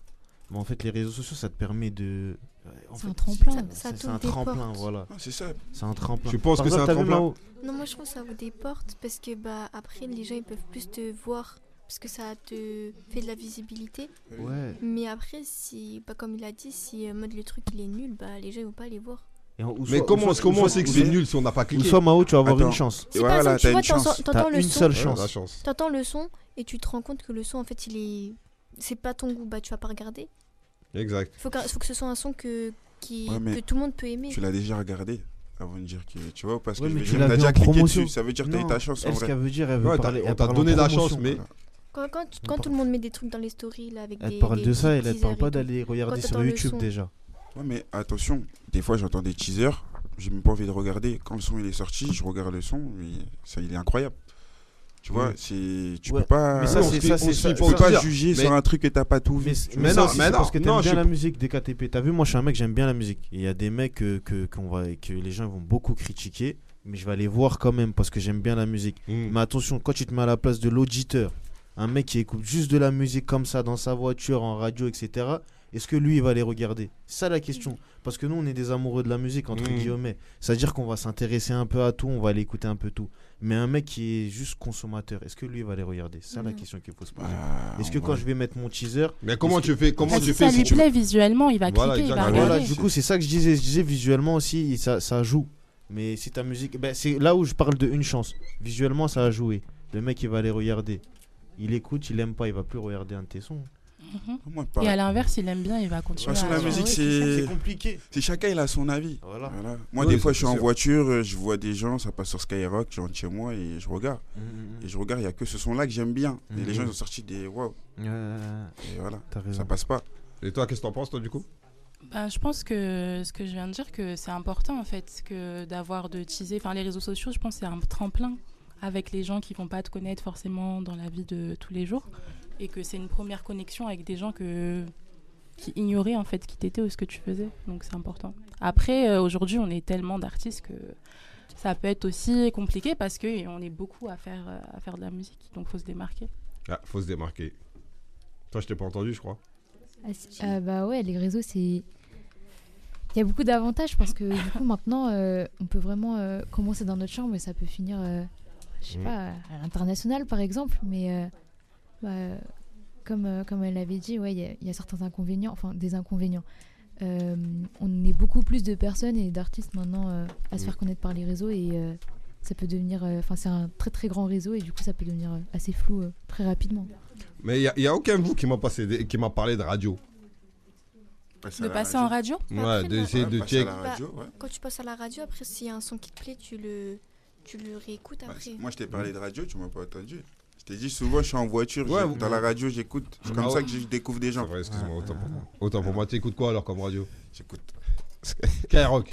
Mais en fait, les réseaux sociaux, ça te permet de. C'est un tremplin. Ça- c'est- un tremplin, voilà. Ah, c'est ça. C'est un tremplin. Tu penses que c'est un tremplin Non, moi je trouve que ça ouvre des portes parce que bah après les gens ils peuvent plus te voir parce que ça te fait de la visibilité. Ouais. Mais après si bah comme il a dit si euh, mode le truc il est nul bah les gens ils vont pas les voir. Mais comment, on sait que c'est nul si on n'a pas Ou cliqué soit Mao, tu vas avoir une chance. Si voilà, tu vois une chance. t'entends- le une son, t'entends le son et tu te rends compte que le son en fait il est c'est pas ton goût bah tu vas pas regarder. Exact. Faut, qu'un- faut que ce soit un son que qui Ouais, mais que tout le monde peut aimer. Tu l'as déjà regardé avant de dire que. Tu vois, parce que Ouais, je mais vais tu dire, vu déjà cliqué promotion. dessus. Ça veut dire que t'as eu ta chance en Elle, ce vrai. qu'elle veut dire, elle veut Ouais, parler. on elle t'a donné la chance, mais. Quand, quand, tu- quand tout le monde met des trucs dans les stories là avec Elle des parle des de ça, petits elle parle et pas d'aller regarder sur YouTube déjà. Ouais, mais attention, des fois j'entends des teasers, j'ai même pas envie de regarder. Quand le son il est sorti, je regarde le son, et ça il est incroyable. Tu vois, c'est tu Ouais, peux pas. mais ça, on c'est se- ça, ça. peux pas juger Mais- sur un truc que t'as pas tout vu. Mais, Mais mais non, mais non, parce que t'aimes non, bien la musique des KTP. T'as vu, moi je suis un mec, j'aime bien la musique. Il y a des mecs que, que, qu'on va, que les gens vont beaucoup critiquer, mais je vais aller voir quand même parce que j'aime bien la musique. Mm. Mais attention, quand tu te mets à la place de l'auditeur, un mec qui écoute juste de la musique comme ça dans sa voiture, en radio, etc., est-ce que lui il va les regarder? C'est ça la question. Parce que nous on est des amoureux de la musique, entre Mhm. guillemets. C'est-à-dire qu'on va s'intéresser un peu à tout, on va aller écouter un peu tout. Mais un mec qui est juste consommateur, est-ce que lui il va les regarder? C'est ça la Mhm. question qu'il faut se poser. Ah, Est-ce que quand je vais mettre mon teaser, Mais comment tu fais Comment tu si fais ça si lui tu- plaît visuellement, il va Voilà, cliquer, il va. Voilà, regarder. du coup, c'est ça que je disais. Je disais visuellement aussi, ça, ça joue. Mais si ta musique. Ben, c'est là où je parle de une chance. Visuellement, ça a joué. Le mec, il va aller regarder. Il écoute, il aime pas, il va plus regarder un de tes sons. Mhm. Moi, Et à l'inverse, il aime bien, il va continuer. Sur à- la musique, c'est. Compliqué. C'est chacun, il a son avis. Voilà. Voilà. Moi, Oui, des fois, je suis en voiture, euh, je vois des gens, ça passe sur Skyrock, je rentre chez moi et je regarde. Mhm, Et je regarde, il n'y a que ce son-là que j'aime bien. Et les gens ils ont sorti des waouh. Et voilà, ça passe pas. Et toi, qu'est-ce que t'en penses, toi, du coup? Ben, je pense que ce que je viens de dire, que c'est important en fait, que d'avoir de teaser. Enfin, les réseaux sociaux, je pense, que c'est un tremplin avec les gens qui vont pas te connaître forcément dans la vie de tous les jours, et que c'est une première connexion avec des gens que qui ignoraient en fait qui t'étais ou ce que tu faisais. Donc c'est important. Après, euh, aujourd'hui, on est tellement d'artistes que ça peut être aussi compliqué parce que on est beaucoup à faire euh, à faire de la musique, donc faut se démarquer. Ah, faut se démarquer. Toi, je t'ai pas entendu, je crois. Ah, si- euh, bah ouais, les réseaux, c'est. Il y a beaucoup d'avantages parce que du coup, maintenant, euh, on peut vraiment euh, commencer dans notre chambre et ça peut finir, euh, je sais Mhm. pas, à l'international par exemple. Mais euh, bah, comme, euh, comme elle l'avait dit, ouais, il y a- il y, a certains inconvénients, enfin des inconvénients. Euh, on est beaucoup plus de personnes et d'artistes maintenant euh, à se Mhm. faire connaître par les réseaux et euh, ça peut devenir. euh, Enfin, c'est un très très grand réseau et du coup, ça peut devenir assez flou euh, très rapidement. Mais il n'y a, aucun de vous qui m'a passé des- qui m'a parlé de radio. De passer en radio Ouais, d'essayer bah, de passer check. ouais. Quand tu passes à la radio, après, s'il y a un son qui te plaît, tu le, tu le réécoutes Bah, après. Moi, je t'ai parlé de radio, tu m'as pas entendu. Je t'ai dit souvent, je suis en voiture, Ouais, dans la radio, j'écoute. C'est comme Ah ça ouais. que je découvre des gens. vrai, excuse-moi, autant pour moi. Autant pour moi, t'écoutes quoi alors comme radio? J'écoute. Skyrock.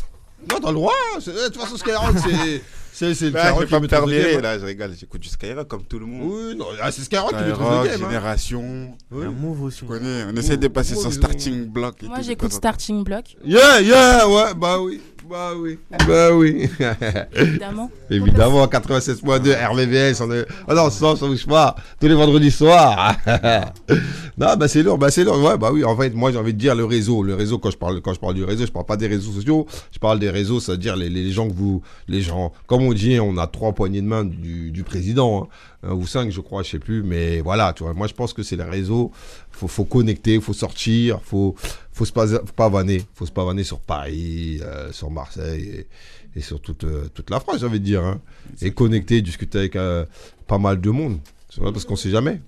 Non, t'as le droit. c'est- De toute façon, Skyrock, c'est. C'est c'est le Bah, je Skyrock vais qui pas me deuxième. là, je rigole. J'écoute du Skyrock comme tout le monde. Oui, non, ah, c'est Skyrock qui met ton Skyrock, deuxième. hein. Génération. Oui. Un move aussi. Tu connais, on essaie de passer Oh, son ont- starting block. et Moi, j'écoute. Starting Block, Yeah, yeah, ouais, bah oui. Bah oui, bah oui. évidemment. Évidemment, 96.2 RVVS. On est... Ah non, ça, ça bouge pas. Tous les vendredis soirs. non, bah c'est lourd, bah c'est lourd. Ouais, bah oui, en fait, moi j'ai envie de dire le réseau. Le réseau, quand je parle, quand je parle du réseau, je parle pas des réseaux sociaux. Je parle des réseaux, c'est-à-dire les, les gens que vous. Les gens, comme on dit, on a trois poignées de main du, du président. hein. Ou cinq, je crois, je sais plus. Mais voilà, tu vois, moi je pense que c'est les réseaux. Faut, faut connecter, faut sortir, faut, faut se pas, faut pas vanner. Faut se pas vanner sur Paris, euh, sur Marseille et, et sur toute, euh, toute la France, j'ai envie de dire. hein. Et connecter, discuter avec euh, pas mal de monde. C'est vrai, parce qu'on sait jamais.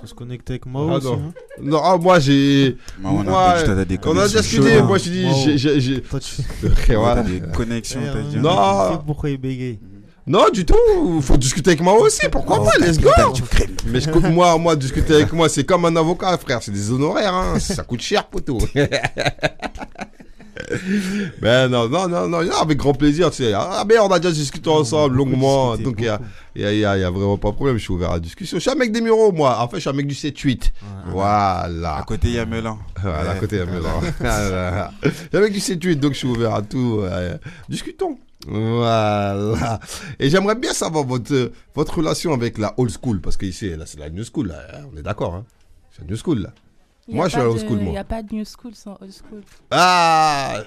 Faut se connecter avec Mao Ah aussi. non. hein. Non, ah, moi j'ai. Moi, on a Moi, dit, t'as des On a connexions discuté, moi je dis. Wow. j'ai- j'ai- j'ai- des connexions, t'as dit. Non. Tu sais pourquoi il bégaye. Non, du tout. Faut discuter avec moi aussi. Pourquoi Oh, pas Let's go. Mais je moi, moi, discuter avec moi, c'est comme un avocat, frère. C'est des honoraires, hein. Ça coûte cher, poteau. ben non, non, non, non, non, avec grand plaisir. Tu sais. Ah, mais on a déjà discuté ensemble longuement. Donc il y a, il y, a, il y a- il y a vraiment pas de problème. Je suis ouvert à la discussion. Je suis un mec des Mureaux, moi. En fait, je suis un mec du 7-8. Voilà. À côté, il y a Melan. Voilà, à côté, Mélan. Voilà. Je suis un mec du 7-8, donc je suis ouvert à tout. discutons. Voilà. Et j'aimerais bien savoir votre, votre relation avec la old school, parce que ici, là, c'est la new school, là, hein, on est d'accord, hein C'est la new school, là. Y Moi, je suis à old de- school, moi. Il n'y a pas de new school sans old school. Ah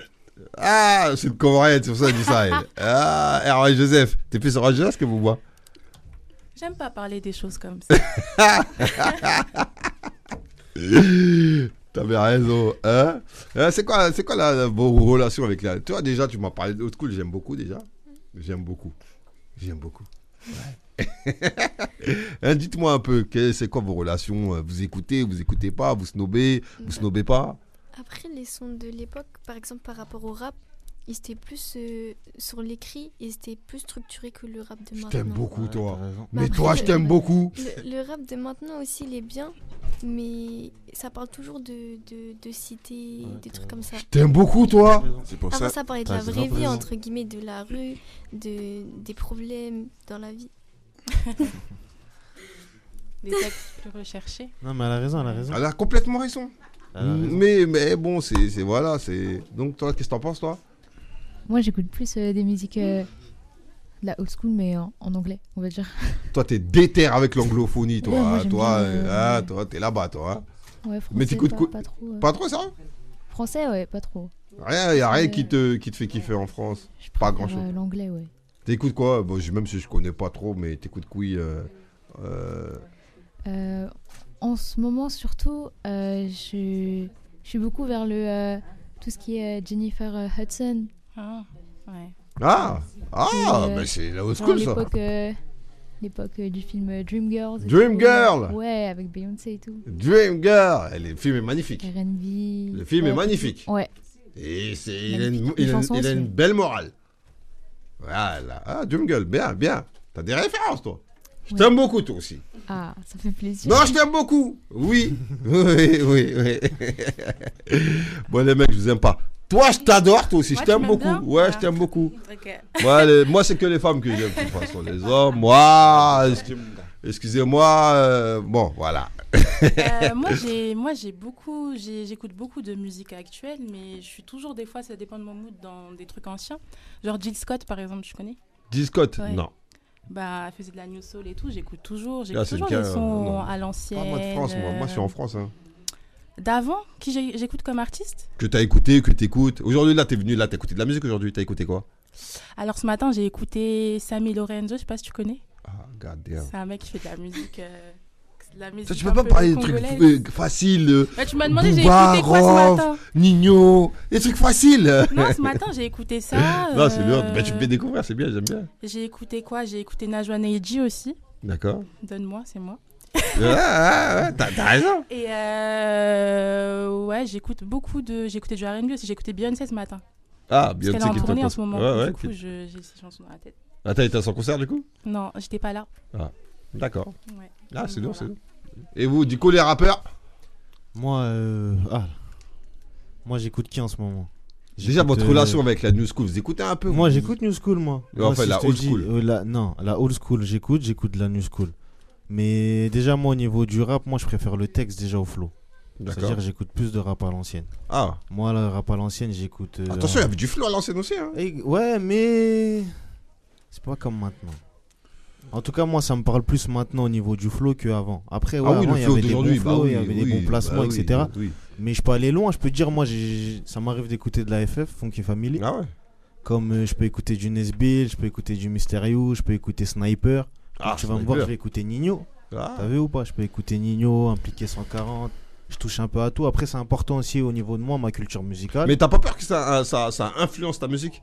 Ah C'est une Comorienne, c'est pour ça qu'elle dit ça, elle. Ah, Hervé Joseph, t'es plus Joseph que vous, moi J'aime pas parler des choses comme ça. T'avais raison, hein? Euh, C'est quoi, c'est quoi la, la- vos relations avec la... Toi, déjà, tu m'as parlé de old school, j'aime beaucoup, déjà. J'aime beaucoup. J'aime beaucoup. Ouais. Hein, Dites-moi un peu, que- c'est quoi vos relations? Vous écoutez, vous écoutez pas? Vous snobez? Vous snobez pas? Après, les sons de l'époque, par exemple par rapport au rap, ils étaient plus euh, sur l'écrit et c'était plus structuré que le rap de Je maintenant. t'aime beaucoup, Ouais, toi. Mais Bah, toi, je t'aime beaucoup. Le, le rap de maintenant aussi, il est bien, mais ça parle toujours de, de, de cité, Ouais, des trucs comme ça. Je t'aime beaucoup, toi. C'est pour Avant ça. ça, parlait de la vraie vie, entre guillemets, de la rue, de, des problèmes dans la vie. Des textes plus recherchés. Non, mais elle a raison, elle a raison. Elle a complètement raison. Mais, mais bon, c'est c'est- voilà, c'est. Donc, toi, qu'est-ce que t'en penses, toi? Moi, j'écoute plus euh, des musiques euh, de la old school, mais en, en anglais, on va dire. Toi, t'es déter avec l'anglophonie, toi. Ouais, moi, hein, j'aime toi, bien, euh, euh, ah, toi, t'es là-bas, toi. hein. Ouais, français, Mais t'écoutes pas, quoi pas trop. euh. Pas trop, ça? Français, ouais, pas trop. Rien, y a rien qui te, qui te fait kiffer en France. Je Pas préfère, grand-chose. euh, L'anglais, ouais. T'écoutes quoi? Bon, je- Même si je connais pas trop, mais t'écoutes quoi euh, euh, Euh, en ce moment, surtout, euh, je, je suis beaucoup vers le euh, tout ce qui est euh, Jennifer euh, Hudson. Ah, ouais. Ah Ah, Et, euh, mais c'est la Genre school, ça. l'époque euh, l'époque euh, du film Dreamgirls. et Dream tout. Girl Ouais, avec Beyoncé et tout. Dream Girl Elle est- Le film est magnifique. R&B. Le film est magnifique. Ouais. Et c'est, il, a une, il a une- chansons il a aussi. une belle morale. Voilà. Ah, Dream Girl, bien, bien. T'as des références, toi. Je t'aime beaucoup, toi aussi. Ah, ça fait plaisir. Non, je t'aime beaucoup. Oui. oui, oui, oui. bon, les mecs, je vous aime pas. Toi, je t'adore, toi aussi. Moi, je t'aime beaucoup. Ouais, Ah. je t'aime beaucoup. Ok. Moi, les- moi c'est que les femmes que j'aime, de toute façon. Les hommes, moi, excuse- excusez-moi. euh, bon, voilà. Euh, moi, j'ai, beaucoup, j'écoute beaucoup de musique actuelle, mais je suis toujours des fois, ça dépend de mon mood, dans des trucs anciens. Genre Jill Scott, par exemple, tu connais? Discote Ouais. Non. Bah, elle faisait de la new soul et tout. J'écoute toujours, Ah, j'écoute c'est toujours le les sons non. à l'ancienne. Pas moi de France, moi. Moi, je suis en France. Hein. D'avant, qui j'écoute comme artiste? Que t'as écouté, que t'écoutes. Aujourd'hui, là, t'es venu, là, t'as écouté de la musique aujourd'hui. T'as écouté quoi? Alors ce matin, j'ai écouté Sammy Lorenzo. Je sais pas si tu connais. Ah, god damn. C'est un mec qui fait de la musique. euh, de la musique Ça, tu peux pas parler de trucs euh, faciles. euh, Bah, tu m'as demandé, j'ai écouté quoi ce matin? Nino, des trucs faciles. Non, ce matin, j'ai écouté ça. Non, c'est bien. euh, Bah, tu me fais découvrir, c'est bien, j'aime bien. J'ai écouté quoi? J'ai écouté Najwa Neji aussi. D'accord. Donne-moi, c'est moi. Ouais, ouais, ouais, t'as t'as raison. Et euh, ouais, j'écoute beaucoup de. Écouté du RB aussi. Écouté Beyoncé ce matin. Ah, Beyoncé qu'elle est en qui tournée en ce moment. Ouais, ouais. du coup, qui- j'ai ces chansons dans la tête. Attends, il était à son concert du coup? Non, j'étais pas là. D'accord. Ouais. Ah, c'est voilà. c'est bien. Et vous, du coup, les rappeurs? Moi, euh, ah, moi j'écoute qui en ce moment? Déjà, votre euh, relation avec la New School, vous écoutez un peu Moi j'écoute New School, moi. Ouais, Moi, enfin, si la old dis, school. euh, la- non, la old school, j'écoute, j'écoute la New School. Mais déjà, moi au niveau du rap, moi je préfère le texte déjà au flow. C'est-à-dire j'écoute plus de rap à l'ancienne. Ah, Moi, le rap à l'ancienne, j'écoute. euh, attention, il y avait du flow à l'ancienne aussi. Hein. Ouais, mais c'est pas comme maintenant. En tout cas, moi, ça me parle plus maintenant au niveau du flow qu'avant. Après, ouais, ah oui, avant, il y avait des bons bah flows, oui, il y avait oui, des bons placements, bah etc. Mais je peux aller loin. Je peux dire, moi, j'ai- ça m'arrive d'écouter de la FF, Funky Family. Ah ouais Comme euh, je peux écouter du Nesbill, je peux écouter du Mysterio, je peux éciter Sniper. Ah, tu vas me voir, je vais écouter Nino. Ah. T'as vu ou pas Je peux écouter Nino, impliqué 140. Je touche un peu à tout. Après, c'est important aussi au niveau de moi, ma culture musicale. Mais t'as pas peur que ça, ça, ça influence ta musique?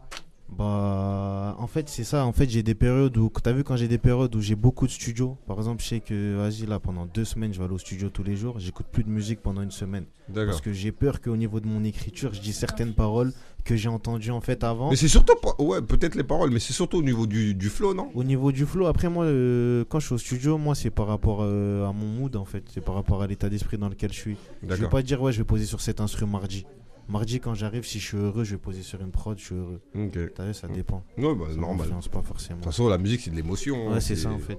Bah, en fait, c'est ça. En fait, j'ai des périodes où, t'as vu, quand j'ai des périodes où j'ai beaucoup de studios. Par exemple, je sais que, vas-y, là, pendant deux semaines, je vais aller au studio tous les jours. J'écoute plus de musique pendant une semaine. D'accord. Parce que j'ai peur qu'au niveau de mon écriture, je dis certaines paroles que j'ai entendues en fait avant. Mais c'est surtout pas. Ouais, peut-être les paroles, mais c'est surtout au niveau du, du flow, non? Au niveau du flow, après moi, euh, quand je suis au studio, moi c'est par rapport euh, à mon mood en fait, c'est par rapport à l'état d'esprit dans lequel je suis. Je vais pas dire ouais, je vais poser sur cet instrument mardi. Mardi quand j'arrive, si je suis heureux, je vais poser sur une prod, je suis heureux. Ok. T'as vu, ça dépend. Ouais, bah, Ça normal. De pas forcément. toute façon, la musique, c'est de l'émotion. Ouais, c'est ça en fait.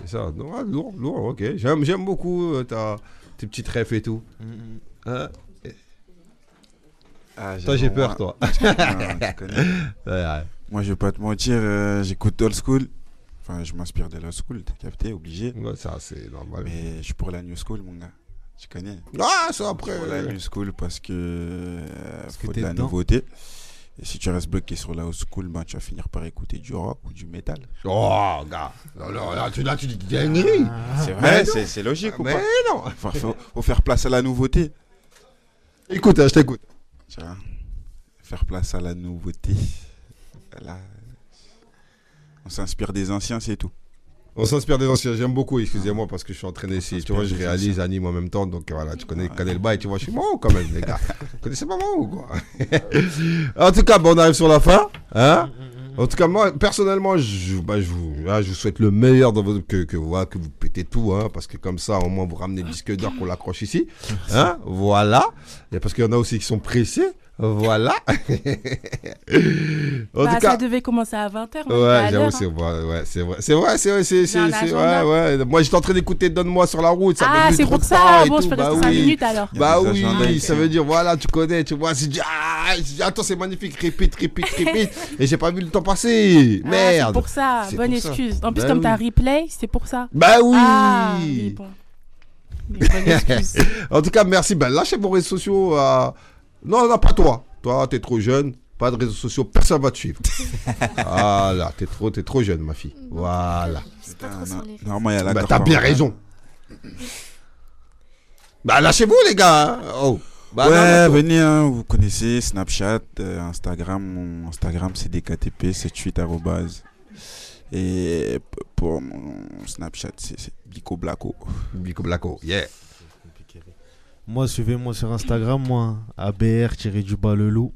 C'est ça. Non, ah, lourd, lourd, ok. J'aime, j'aime beaucoup euh, ta, tes petites refs et tout. Mm, mm. Hein? Ah, toi, j'ai peur, moi- toi. Non. Moi, je vais pas te mentir, euh, j'écoute old school. Enfin, je m'inspire de l'old school, t'as capté, obligé. Ouais, ça, c'est normal. Mais je suis pour la new school, mon gars. Tu connais? Ah, ça, après. pour la euh, new school parce que euh, faut de la dedans. nouveauté. Et si tu restes bloqué sur la old school, ben, tu vas finir par écouter du rock ou du métal. Oh, gars. Non, non, là, tu, là, tu dis dinguerie. c'est mais vrai, non. c'est, c'est logique ou Mais pas? non. Enfin, faut, faut faire place à la nouveauté. Écoute, hein, je t'écoute. Tu vois? Faire place à la nouveauté. Là, on s'inspire des anciens, c'est tout. On s'inspire des anciens. J'aime beaucoup, excusez-moi, parce que je suis entraîné ici. Tu vois, je réalise, anciens. anime en même temps. Donc voilà, tu connais, Ouais. connais le bail. Tu vois, je suis bon quand même, les gars. Vous connaissez pas moi ou quoi? En tout cas, bon, on arrive sur la fin. Hein? En tout cas, moi, personnellement, je, bah, je, vous, ah, je vous souhaite le meilleur dans vos, que, que, voilà, que vous pétez tout, hein, parce que comme ça, au moins, vous ramenez le disque d'or qu'on l'accroche ici. Hein, voilà. Et parce qu'il y en a aussi qui sont pressés. Voilà. en Bah, tout cas, ça devait commencer à 20h. Ouais, j'avoue, c'est vrai, ouais, c'est vrai, c'est vrai, c'est vrai, c'est, c'est, ouais, ouais. Moi, j'étais en train d'écouter Donne-moi sur la route, ça Ah, c'est pour ça. Bon, tout, je peux bah rester 5 oui. minutes alors. Bah oui, ça hein. veut dire, voilà, tu connais, tu vois, c'est dit, ah, attends, c'est magnifique, répète, répète, répète, et j'ai pas vu le temps passer, Ah, merde. c'est pour ça. C'est Bonne pour ça. excuse. En plus, Bah comme oui. t'as replay, c'est pour ça. Bah oui. Ah. En tout cas, merci. Ben, lâchez vos réseaux sociaux. à- Non, non, pas toi. Toi, t'es trop jeune. Pas de réseaux sociaux. Personne va te suivre. voilà, t'es trop, t'es trop jeune, ma fille. Voilà. C'est. Normalement, il y a Bah, t'as bien raison. Bah, lâchez-vous, les gars. hein. Oh. Bah, ouais, non, non, venez, hein, vous connaissez Snapchat, euh, Instagram. Mon Instagram, c'est dktp78 arrobase. Et pour mon Snapchat, c'est c'est Bico Blacko. Bico Blacko, yeah. Moi, suivez-moi sur Instagram, moi, ABR-du-bas le loup.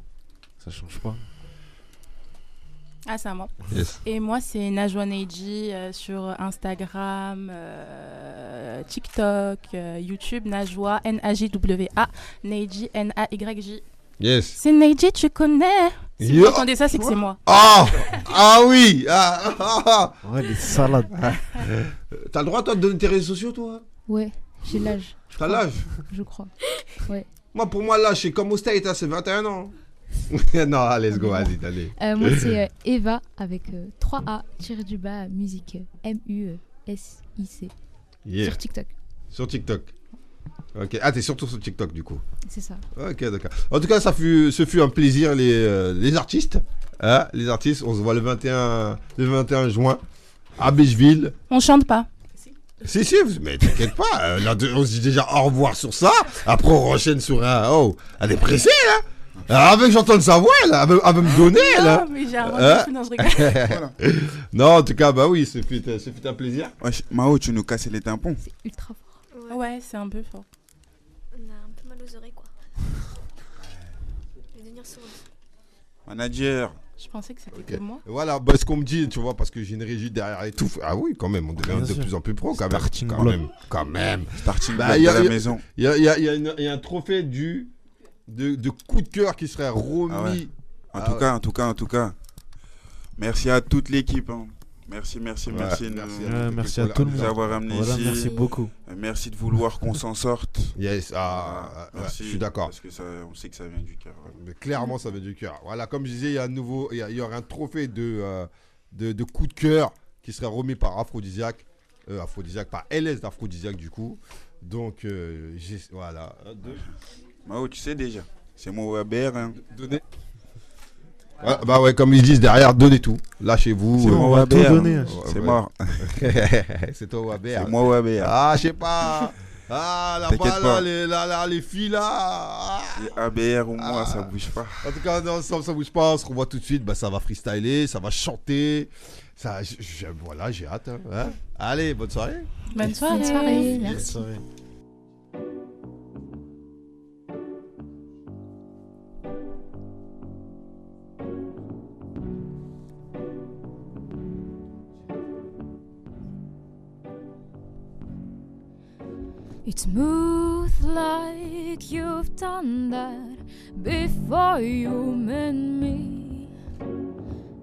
Ça change pas. Ah, c'est à moi. Yes. Et moi, c'est Najwa Neji euh, sur Instagram, euh, TikTok, euh, YouTube, Najwa, N-A-J-W-A, Neji, N-A-Y-J. Yes. C'est Neji, tu connais? Si Yo. vous entendez ça, c'est que c'est moi. Ah Ah oui ah, ah, ah. Ouais, les salades. T'as le droit, toi, de donner tes réseaux sociaux, toi? Ouais, j'ai l'âge, T'as l'âge? Je crois. Moi, pour moi, l'âge, c'est comme au State, hein, c'est 21 ans. non, let's go, vas-y, allez. Euh, moi, c'est euh, Eva avec 3A, tiré du bas, musique euh, M-U-S-I-C. Yeah. Sur TikTok, Sur TikTok. Ok. Ah, t'es surtout sur TikTok, du coup. c'est ça. Ok, d'accord. En tout cas, ça fut, ce fut un plaisir, les, euh, les artistes. Hein, les artistes, on se voit le 21, le 21 juin à Beachville. On chante pas. Si, si, mais t'inquiète pas. euh, là, on se dit déjà au revoir sur ça. Après, on enchaîne sur un. Oh, elle est pressée, là. Alors, avec j'entende sa voix, là. Elle veut, me donner, là. Non, mais j'ai un Hein? rendez-vous, non, je rigole. non, en tout cas, bah oui, ce fut, ce fut un plaisir. Wesh, Mao, tu nous casses les tympons. C'est ultra fort. Ouais. Ouais, c'est un peu fort. On a un peu mal aux oreilles, quoi. Je vais devenir sourde. Manager. Je pensais que c'était Ok. que moi. Voilà, bah, ce qu'on me dit, tu vois, parce que j'ai une régie derrière et tout. Ah oui, quand même, on devient Bien de sûr. plus en plus pro, quand même. Starting Quand block. même, quand même. Starting Bah, block y a- de la y a- maison. Il y a, il y a- il y a une- il y a un trophée du, de, de coup de cœur qui serait remis. Ah ouais. En Ah tout ouais. cas, en tout cas, en tout cas. Merci à toute l'équipe. hein. Merci, merci, Ouais, merci. merci nous- à Ouais, merci à tout le nous monde. avoir amenés Voilà, ici. merci beaucoup. Euh, Merci de vouloir qu'on s'en sorte. Yes, ah, ah, ouais, je suis d'accord. Parce que ça, on sait que ça vient du cœur. ouais. Mais clairement, ça vient du cœur. Voilà, comme je disais, il y a un nouveau, il y, a- il y aura un trophée de, euh, de, de coup de cœur qui sera remis par Aphrodisiac, euh, Aphrodisiac, par LS d'Aphrodisiac du coup. Donc, euh, j'ai- voilà. Un, deux, Mao, tu sais déjà. C'est mon WBR. Hein. donnez. Ouais, bah ouais, comme ils disent derrière, donnez tout. Lâchez-vous. C'est Euh, mon on va tout WBR. donner. Ouais, C'est mort. C'est toi, Waber. C'est moi WBR. Ah, je sais pas. Ah, là-bas, là, les, là, là, les filles, là. Ah. C'est ABR ou moi, Ah. ça bouge pas. En tout cas, non, ça, ça bouge pas. On se revoit tout de suite. Bah, ça va freestyler, ça va chanter. Ça, j- j- voilà, j'ai hâte. hein, hein. Allez, bonne soirée. Bonne soirée. Bonne soirée, Bonne merci. soirée. It's smooth like you've done that before you met me.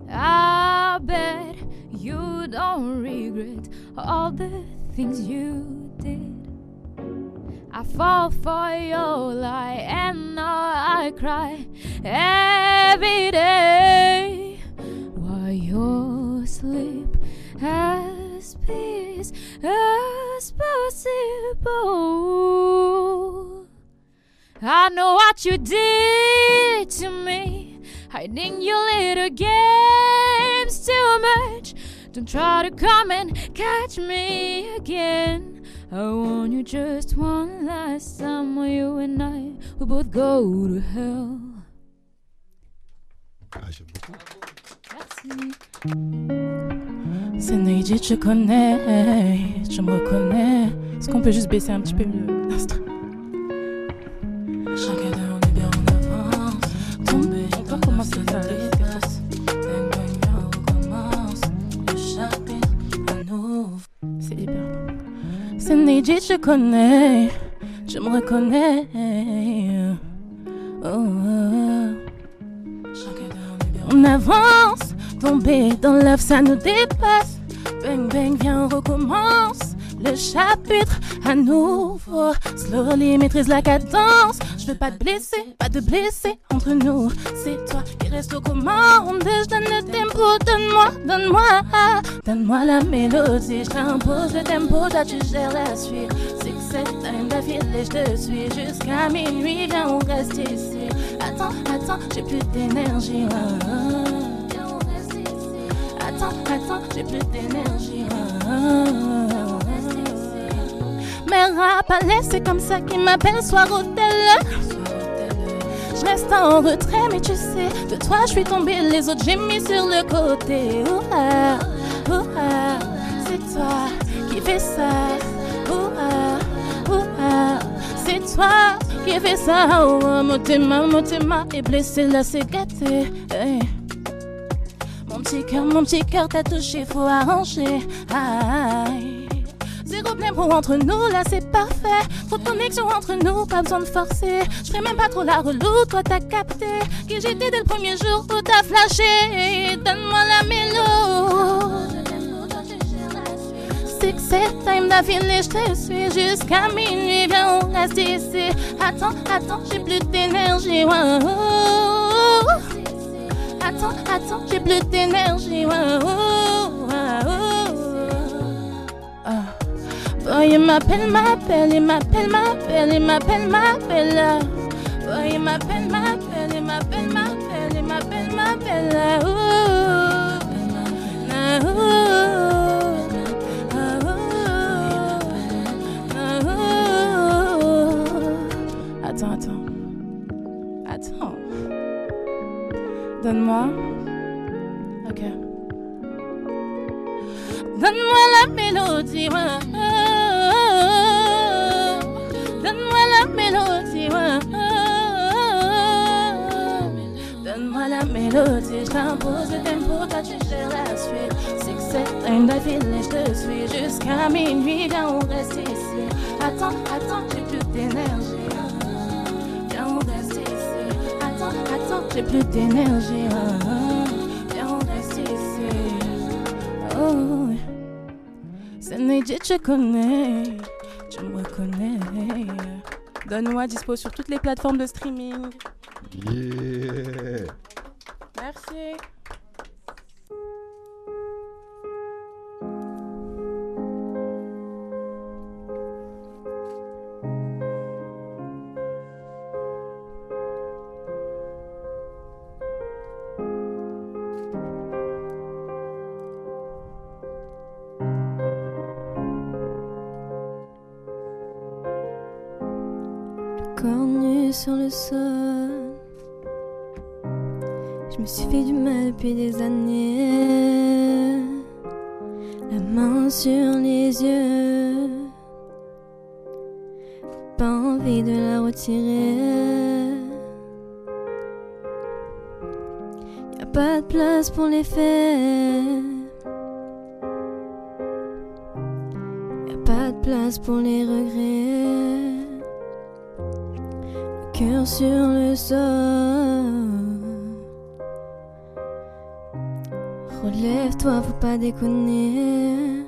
I bet you don't regret all the things you did. I fall for your lie and now I cry every day while you sleep peace as possible. I know what you did to me, hiding your little games too much. Don't try to come and catch me again. I want you just one last time, you and I will both go to hell. Merci. C'est Neji, tu connais, tu me reconnais. Est-ce qu'on peut juste baisser un petit peu le l'instru? Chaque heure, on est bien en avance. Tomber on. Bang, bang, bien, on recommence. Le chapitre à nouveau. C'est hyper bon. C'est Neji, tu connais, tu me reconnais. Oh, oh, oh. Chaque heure, on est bien on avance. Tomber dans l'œuf, ça nous dépasse. Bang bang, viens, on recommence. Le chapitre à nouveau. Slowly, maîtrise la cadence. Je veux pas te blesser, pas de blesser entre nous. C'est toi qui reste aux commandes. Je donne le tempo, donne-moi, donne-moi. Donne-moi la mélodie. Je t'impose le tempo, toi tu gères la suite. C'est que c'est time d'affilée, je te suis jusqu'à minuit. Viens, on reste ici. Attends, attends, j'ai plus d'énergie. Ah, ah. Attends, j'ai plus d'énergie. Mais rap à l'aise, c'est comme ça qu'ils m'appellent soir télé. Je reste en retrait, mais tu sais, de toi je suis tombée, les autres j'ai mis sur le côté. Ouah, ouah, c'est toi qui fais ça. Ouah, ouah, c'est toi qui fais ça. Ouah, motema, motema, et blessé là c'est gâté. Mon petit cœur, mon petit cœur t'a touché, faut arranger. Aïe. Zéro pour entre nous, là c'est parfait. Trop de connexion entre nous, pas besoin de forcer. Je ferai même pas trop la relou, toi t'as capté. Que j'étais dès le premier jour où t'as flashé. Donne-moi la mélo. C'est que c'est time d'affilée, je te suis jusqu'à minuit. Viens, on reste ici. Attends, attends, j'ai plus d'énergie. oh. Attends, j'ai plus d'énergie. Ah. Boy, il m'appelle, m'appelle, il m'appelle, m'appelle, il m'appelle, m'appelle. Boy, il m'appelle, m'appelle, il m'appelle, m'appelle, il m'appelle, m'appelle. Donne-moi. Ok. Donne-moi la mélodie, ouais. Donne-moi la mélodie, ouais. Donne-moi la mélodie, je t'impose le tempo, toi tu gères la suite. C'est que c'est time d'affilée, je te suis jusqu'à minuit, viens on reste ici. Attends, attends, j'ai j'ai plus d'énergie. Viens on reste ici. Oh, tu connais, tu me reconnais. Donne-moi dispo sur toutes les plateformes de streaming. Yeah. Merci. Suis fait du mal depuis des années. La main sur les yeux. Pas envie de la retirer. Y a pas de place pour les faits. Y a pas de place pour les regrets cœur sur le sol. Relève-toi, faut pas déconner.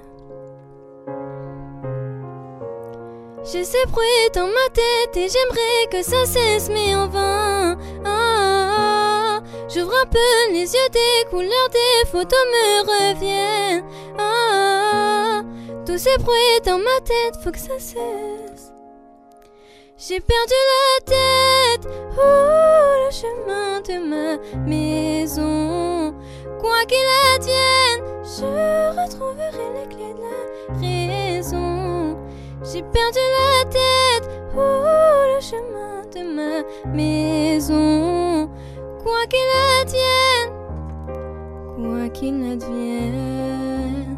J'ai ces bruits dans ma tête et j'aimerais que ça cesse, mais en vain. Ah, J'ouvre un peu les yeux, des couleurs des photos me reviennent. Ah, tous ces bruits dans ma tête, faut que ça cesse. J'ai perdu la tête, oh, le chemin de ma maison. Quoi qu'il advienne, je retrouverai les clés de la raison. J'ai perdu la tête, oh, le chemin de ma maison. Quoi qu'il advienne, quoi qu'il advienne.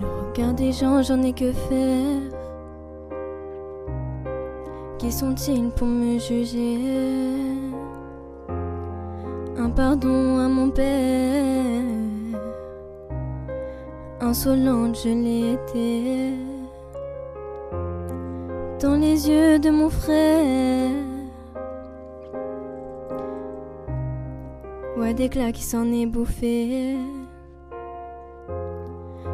Regard des gens, j'en ai que faire. Qui sont-ils pour me juger? Un pardon à mon père. Insolente, je l'ai été. Dans les yeux de mon frère. Ouais, d'éclat qui s'en est bouffé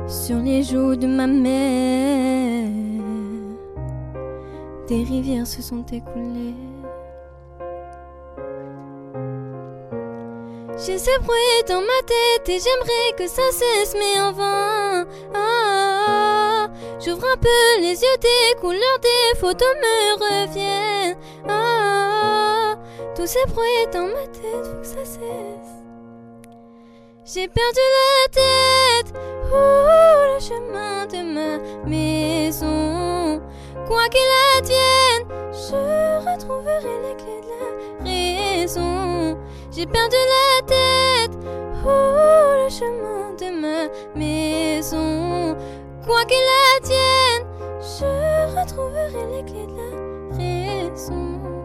sur les joues de ma mère. Des rivières se sont écoulées. J'ai ces bruits dans ma tête et j'aimerais que ça cesse, mais en vain. Ah, J'ouvre un peu les yeux, des couleurs des photos me reviennent. Ah, tous ces bruits dans ma tête, faut que ça cesse. J'ai perdu la tête, oh, le chemin de ma maison. Quoi qu'il advienne, je retrouverai les clés de la raison. J'ai perdu la tête, oh, le chemin de ma maison. Quoi qu'il advienne, je retrouverai les clés de la raison.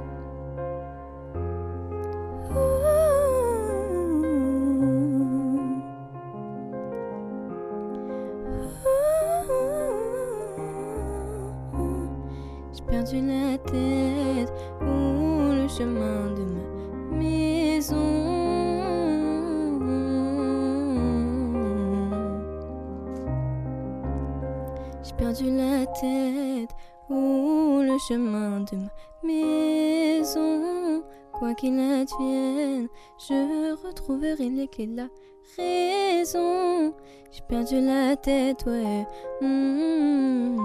Chemin de ma maison. Quoi qu'il advienne, je retrouverai les clés de raison. J'ai perdu la tête, ouais. Mm.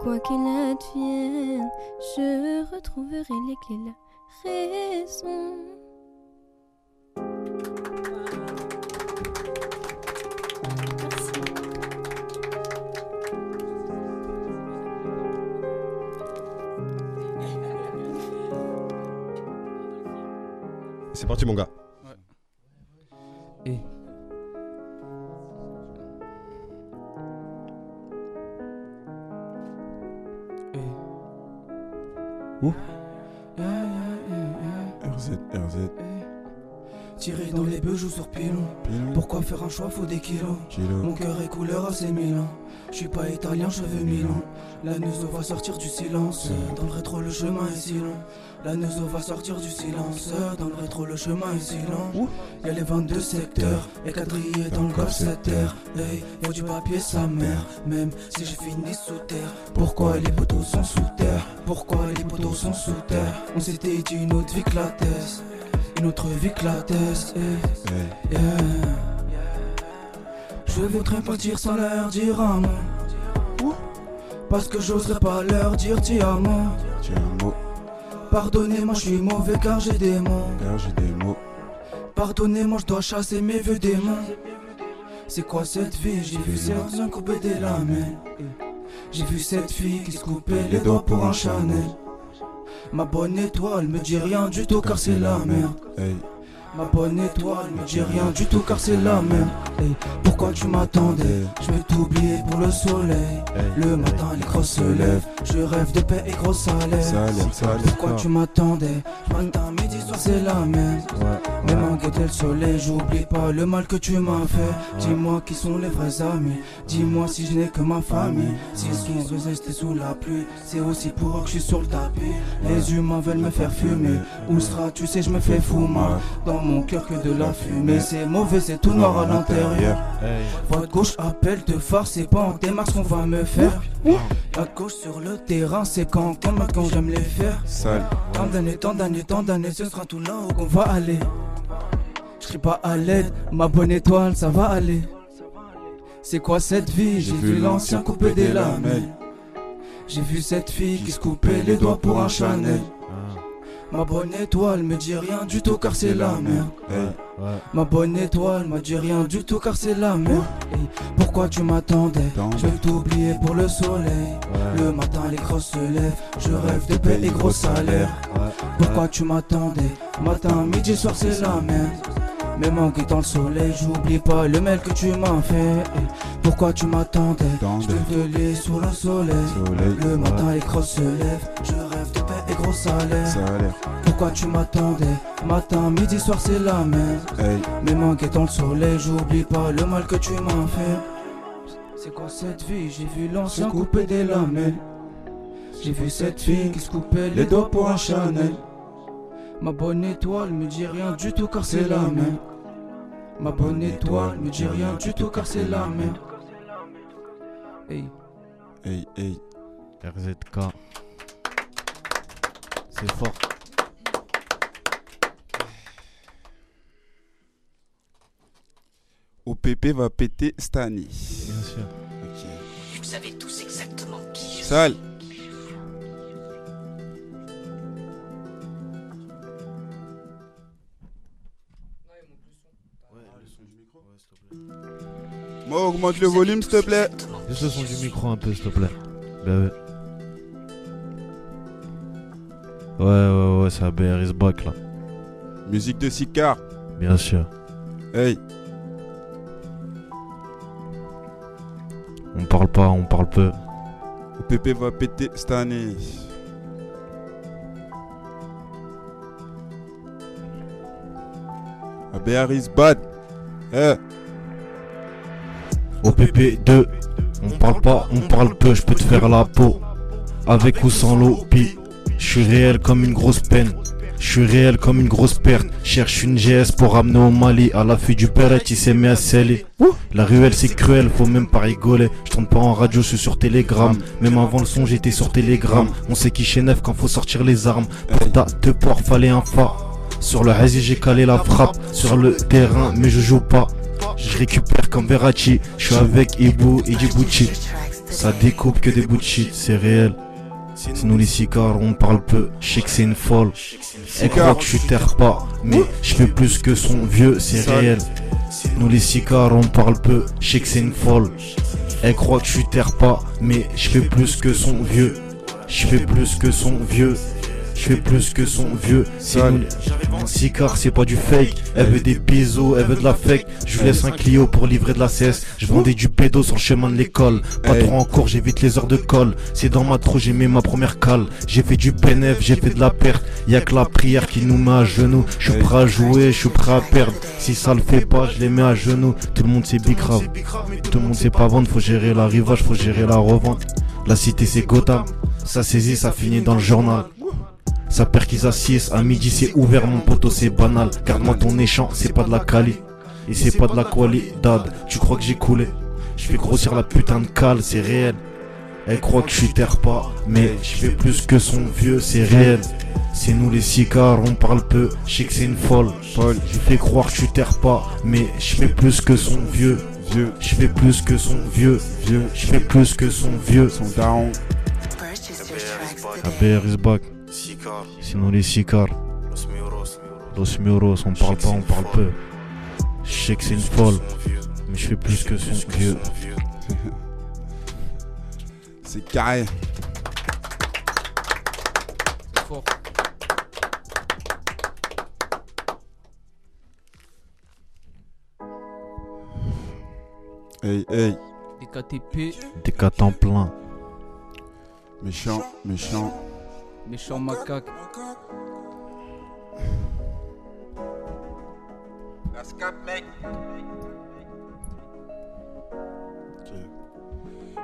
Quoi qu'il advienne, je retrouverai les clés de la raison. Parti, mon gars. Et RZ, RZ. Tiré dans les bœufs, joue sur pilon. Pourquoi faire un choix, faut des kilos. Kilo. Mon cœur est couleur assez Milan. Je suis pas italien, je veux Milan. La Neuzo va sortir du silence. Dans le rétro, le chemin est si long. La Neuzo va sortir du silence. Dans le rétro, le chemin est si long. Y'a les 22 secteurs. Et quadrillés dans le golf 7 terre. Hey, faut du papier, sa mère. Même si j'ai fini sous terre. Pourquoi les poteaux sont sous terre? Pourquoi les poteaux sont sous terre? On s'était dit une autre vie que la thèse. Une autre vie. Yeah. Je voudrais partir sans leur dire un mot. Parce que j'oserais pas leur dire ti amo. Tiens un mot, Pardonnez-moi, je suis mauvais car j'ai des mots. car j'ai des mots. Pardonnez-moi, je dois chasser mes vieux démons. C'est quoi cette vie? J'ai vu certains couper des lamelles. J'ai vu cette fille qui se coupait les doigts pour un Chanel. Ma bonne étoile me dit rien du tout car c'est la merde. Ma bonne étoile me dit rien du tout car c'est la. Hey, pourquoi tu m'attendais? Je vais t'oublier pour le soleil. Le matin les grosses se lèvent. Je rêve de paix et gros salaire. Salaire, salaire. Pourquoi tu m'attendais? Matin, midi, soir c'est la même. Même en guettant le soleil, j'oublie pas le mal que tu m'as fait. Dis-moi qui sont les vrais amis. Dis-moi si je n'ai que ma famille. S'ils sont restés sous la pluie, c'est aussi pour eux que je suis sur le tapis. Les humains veulent me faire fumer. Où sera, tu sais, je me fais fou. Dans mon cœur que de la fumée. C'est mauvais, c'est tout noir à l'intérieur. Voix gauche appelle de force, c'est pas en démarche qu'on va me faire. À gauche sur le terrain, c'est quand, quand, quand j'aime les faire. Sale. Tant d'années, tant d'années, tant d'années, ce sera tout là où qu'on va aller. Je pas à l'aide, ma bonne étoile, ça va aller. C'est quoi cette vie? J'ai vu l'ancien couper des lamelles. J'ai vu cette fille qui se coupait les doigts pour un Chanel. Ma bonne étoile me dit rien du tout car c'est la merde. Hey. Ma bonne étoile m'a dit rien du tout car c'est la merde. Hey, pourquoi tu m'attendais? Je vais t'oublier pour le soleil. Le matin les grosses se lèvent. Je rêve de paix et gros salaire. Pourquoi tu m'attendais? Matin, midi, soir c'est la merde. Même en guettant le soleil, j'oublie pas le mail que tu m'as fait. Pourquoi tu m'attendais? Je te velais sous le soleil. Soleil. Le matin les grosses se lèvent. Je rêve de paix et gros salaire. Salaire. Pourquoi tu m'attendais? Matin, midi, soir c'est la merde. Hey. Même en guettant le soleil, j'oublie pas le mal que tu m'as fait. C'est quoi cette vie? J'ai vu l'ancien couper des lamelles. J'ai vu cette fille qui se coupait les doigts pour un Chanel. Ma bonne étoile me dit rien du tout car c'est la même. Ma bonne étoile me dit rien du tout car c'est la même. Hey. Hey, hey. RZK. C'est fort. OPP va péter Stani. Bien sûr. Ok. Vous savez tous exactement qui je Sale. Moi, augmente le volume, s'il te plaît. Juste le son du micro un peu, s'il te plaît. Bah ouais. Ouais, ouais, ouais, c'est ABR is back là. Musique de Sicard. Bien sûr. Hey. On parle pas, on parle peu. OPP va péter cette année. ABR is bad. Eh. OPP 2. On parle pas, on parle peu, je peux te faire la peau. Avec ou sans l'eau, pis. Je suis réel comme une grosse peine. Je suis réel comme une grosse perte. Cherche une GS pour ramener au Mali. À l'affût du père, il s'est mis à sceller. La ruelle c'est cruel, faut même pas rigoler. Je tourne pas en radio, je suis sur Telegram. Même avant le son, j'étais sur Telegram. On sait qui chez neuf quand faut sortir les armes. Pour ta port, fallait un fa. Sur le hazy, j'ai calé la frappe. Sur le terrain, mais je joue pas. Je récupère comme Verratti. Je suis avec Ibu et Djibouti. Ça découpe que des bouts c'est réel. Nous les sicares, on parle peu, je sais que c'est une folle. Elle croit que je terre pas, mais je fais plus que son vieux, c'est réel. Nous les sicares, on parle peu, je sais que c'est une folle. Elle croit que je terre pas, mais je fais plus que son vieux. Je fais plus que son vieux. Je fais plus que son vieux. Les sicares, c'est pas du fake. Elle veut des bisous, elle veut de la fake. Je lui laisse un Clio pour livrer de la CS. Je vendais du pédo sur le chemin de l'école. Pas trop en cours, j'évite les heures de colle. C'est dans ma trou, j'ai mis ma première cale. J'ai fait du bénéf, j'ai fait de la perte. Y a que la prière qui nous met à genoux. Je suis prêt à jouer, je suis prêt à perdre. Si ça le fait pas, je les mets à genoux. Tout le monde c'est bicrave. Tout le monde sait pas vendre, faut gérer l'arrivage, faut gérer la revente. La cité c'est Gotham. Ça saisit, ça finit dans le journal. Ça perquise à 6, à midi c'est ouvert mon poteau c'est banal. Garde-moi ton échange, c'est pas de la quali. Et c'est pas de la qualidad. Tu crois que j'ai coulé? Je fais grossir la putain de cale, c'est réel. Elle croit que je suis terre pas Mais je fais plus que son vieux, c'est réel. C'est nous les sicares, on parle peu Je sais que c'est une folle. Je fais croire que je suis terre pas Mais je fais plus que son vieux. Vieux, je fais plus que son vieux, vieux, je fais plus que son vieux, son daron. ABR is back. Sinon les sicares. Los Muros, on parle pas, on parle peu. Je sais que c'est une folle, mais je fais plus que son vieux. C'est carré. Hey, hey. DKTP, cas temps plein. Méchant, méchant. Méchant macaque.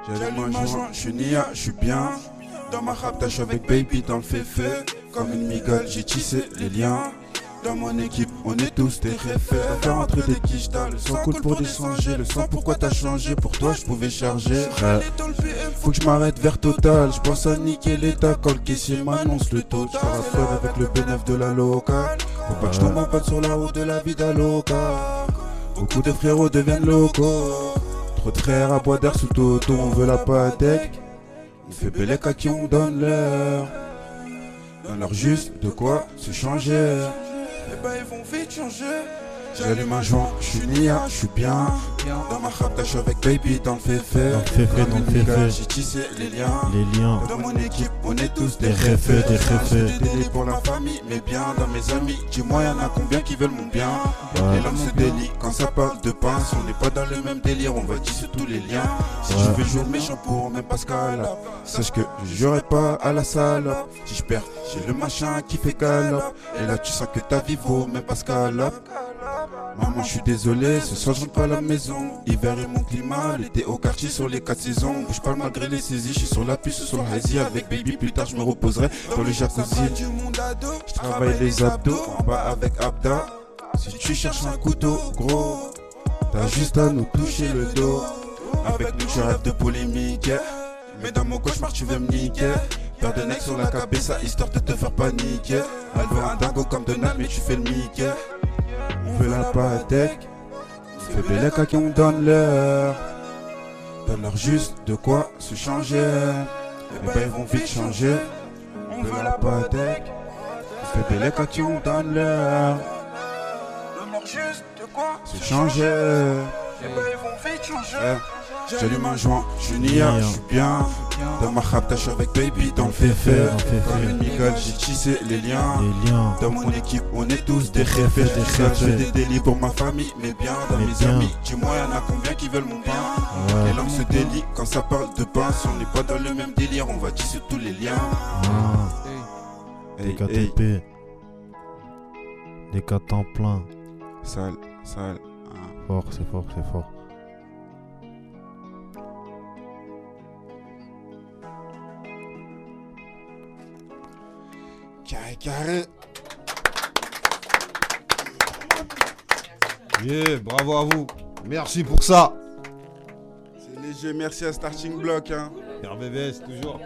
J'allume ma joint, je suis nia, je suis bien. Dans ma rap, suis avec baby dans le fait Comme une migale, j'ai tissé les liens. Dans mon équipe, on est tous des référents. Faire entrer des quiches, t'as le sang coule pour descendre. Le sang, pourquoi t'as changé? Pour toi, je pouvais charger. Faut que je m'arrête vers Total. Je pense à niquer l'état quand le caissier m'annonce le taux. Je fais avec le bénéf de la locale. Faut pas que je tombe en panne sur la route de la vida loca. Beaucoup de frérots deviennent locaux. Trop de frères à bois d'air sous toto, on veut la patek. On fait belle à qui on donne l'heure. Donne leur juste de quoi se changer? Eh ben ils vont vite changer. J'allume un joint, je suis nia, je suis bien. Dans ma rap, je suis avec baby dans le fait Dans le fait-fait, dans le fait-fait. J'ai tissé les liens. Les liens. Dans mon équipe, on est tous des Des réfés, des réfés. pour la famille, mais bien dans mes amis. Dis-moi, y'en a combien qui veulent mon bien? Les langues se délient quand ça parle de pince. On n'est pas dans le même délire, on va tisser tous les liens. Si tu veux jouer méchant pour même Pascal, sache que je jouerai pas à la salope. Si je perds, j'ai le machin qui fait galope. Et là, tu sens que ta vie vaut même Pascal. Maman, je suis désolé, ce soir je rentre pas à la maison. Hiver est mon climat, l'été au quartier sur les quatre saisons. Bouge pas malgré les saisies, je suis sur la puce, sur le hazy avec baby. Plus tard, je me reposerai dans le jacuzzi. Je travaille les abdos, en bas avec Abda. Si tu cherches un couteau, gros, t'as juste à nous toucher le dos. Avec nous, tu rêves de polémique. Mais dans mon cauchemar, tu veux me niquer. Peur de neck sur la cabeza, histoire de te faire paniquer. Elle veut un dingo comme Donald, mais tu fais le Mickey. On veut la patek. On fait belle à qui on donne l'heure. Donne leur juste de quoi se changer. Et ben vont vite changer. On veut la patek. On fait belle à qui on donne l'heure. Donne leur juste se changer. Et ben changer. J'allume un joint, je suis nia, je suis bien. Dans ma rap, avec baby dans le fait-fait. Comme une migale, j'ai tissé les liens. Dans mon équipe, on est tous des réfés. Je fais des délits pour ma famille, mais bien dans mes amis. Dis-moi, y'en a combien qui veulent mon bien? Les langues se délient quand ça parle de pince. On n'est pas dans le même délire, on va tisser tous les liens. Ah. Des KTP. Des temps plein. Sale, Sale. Hein. Fort, c'est fort, c'est fort. Ah. Carré, carré. Yeah, bravo à vous. Merci pour ça. C'est léger, merci à Starting Block. Hein. RBBS, toujours.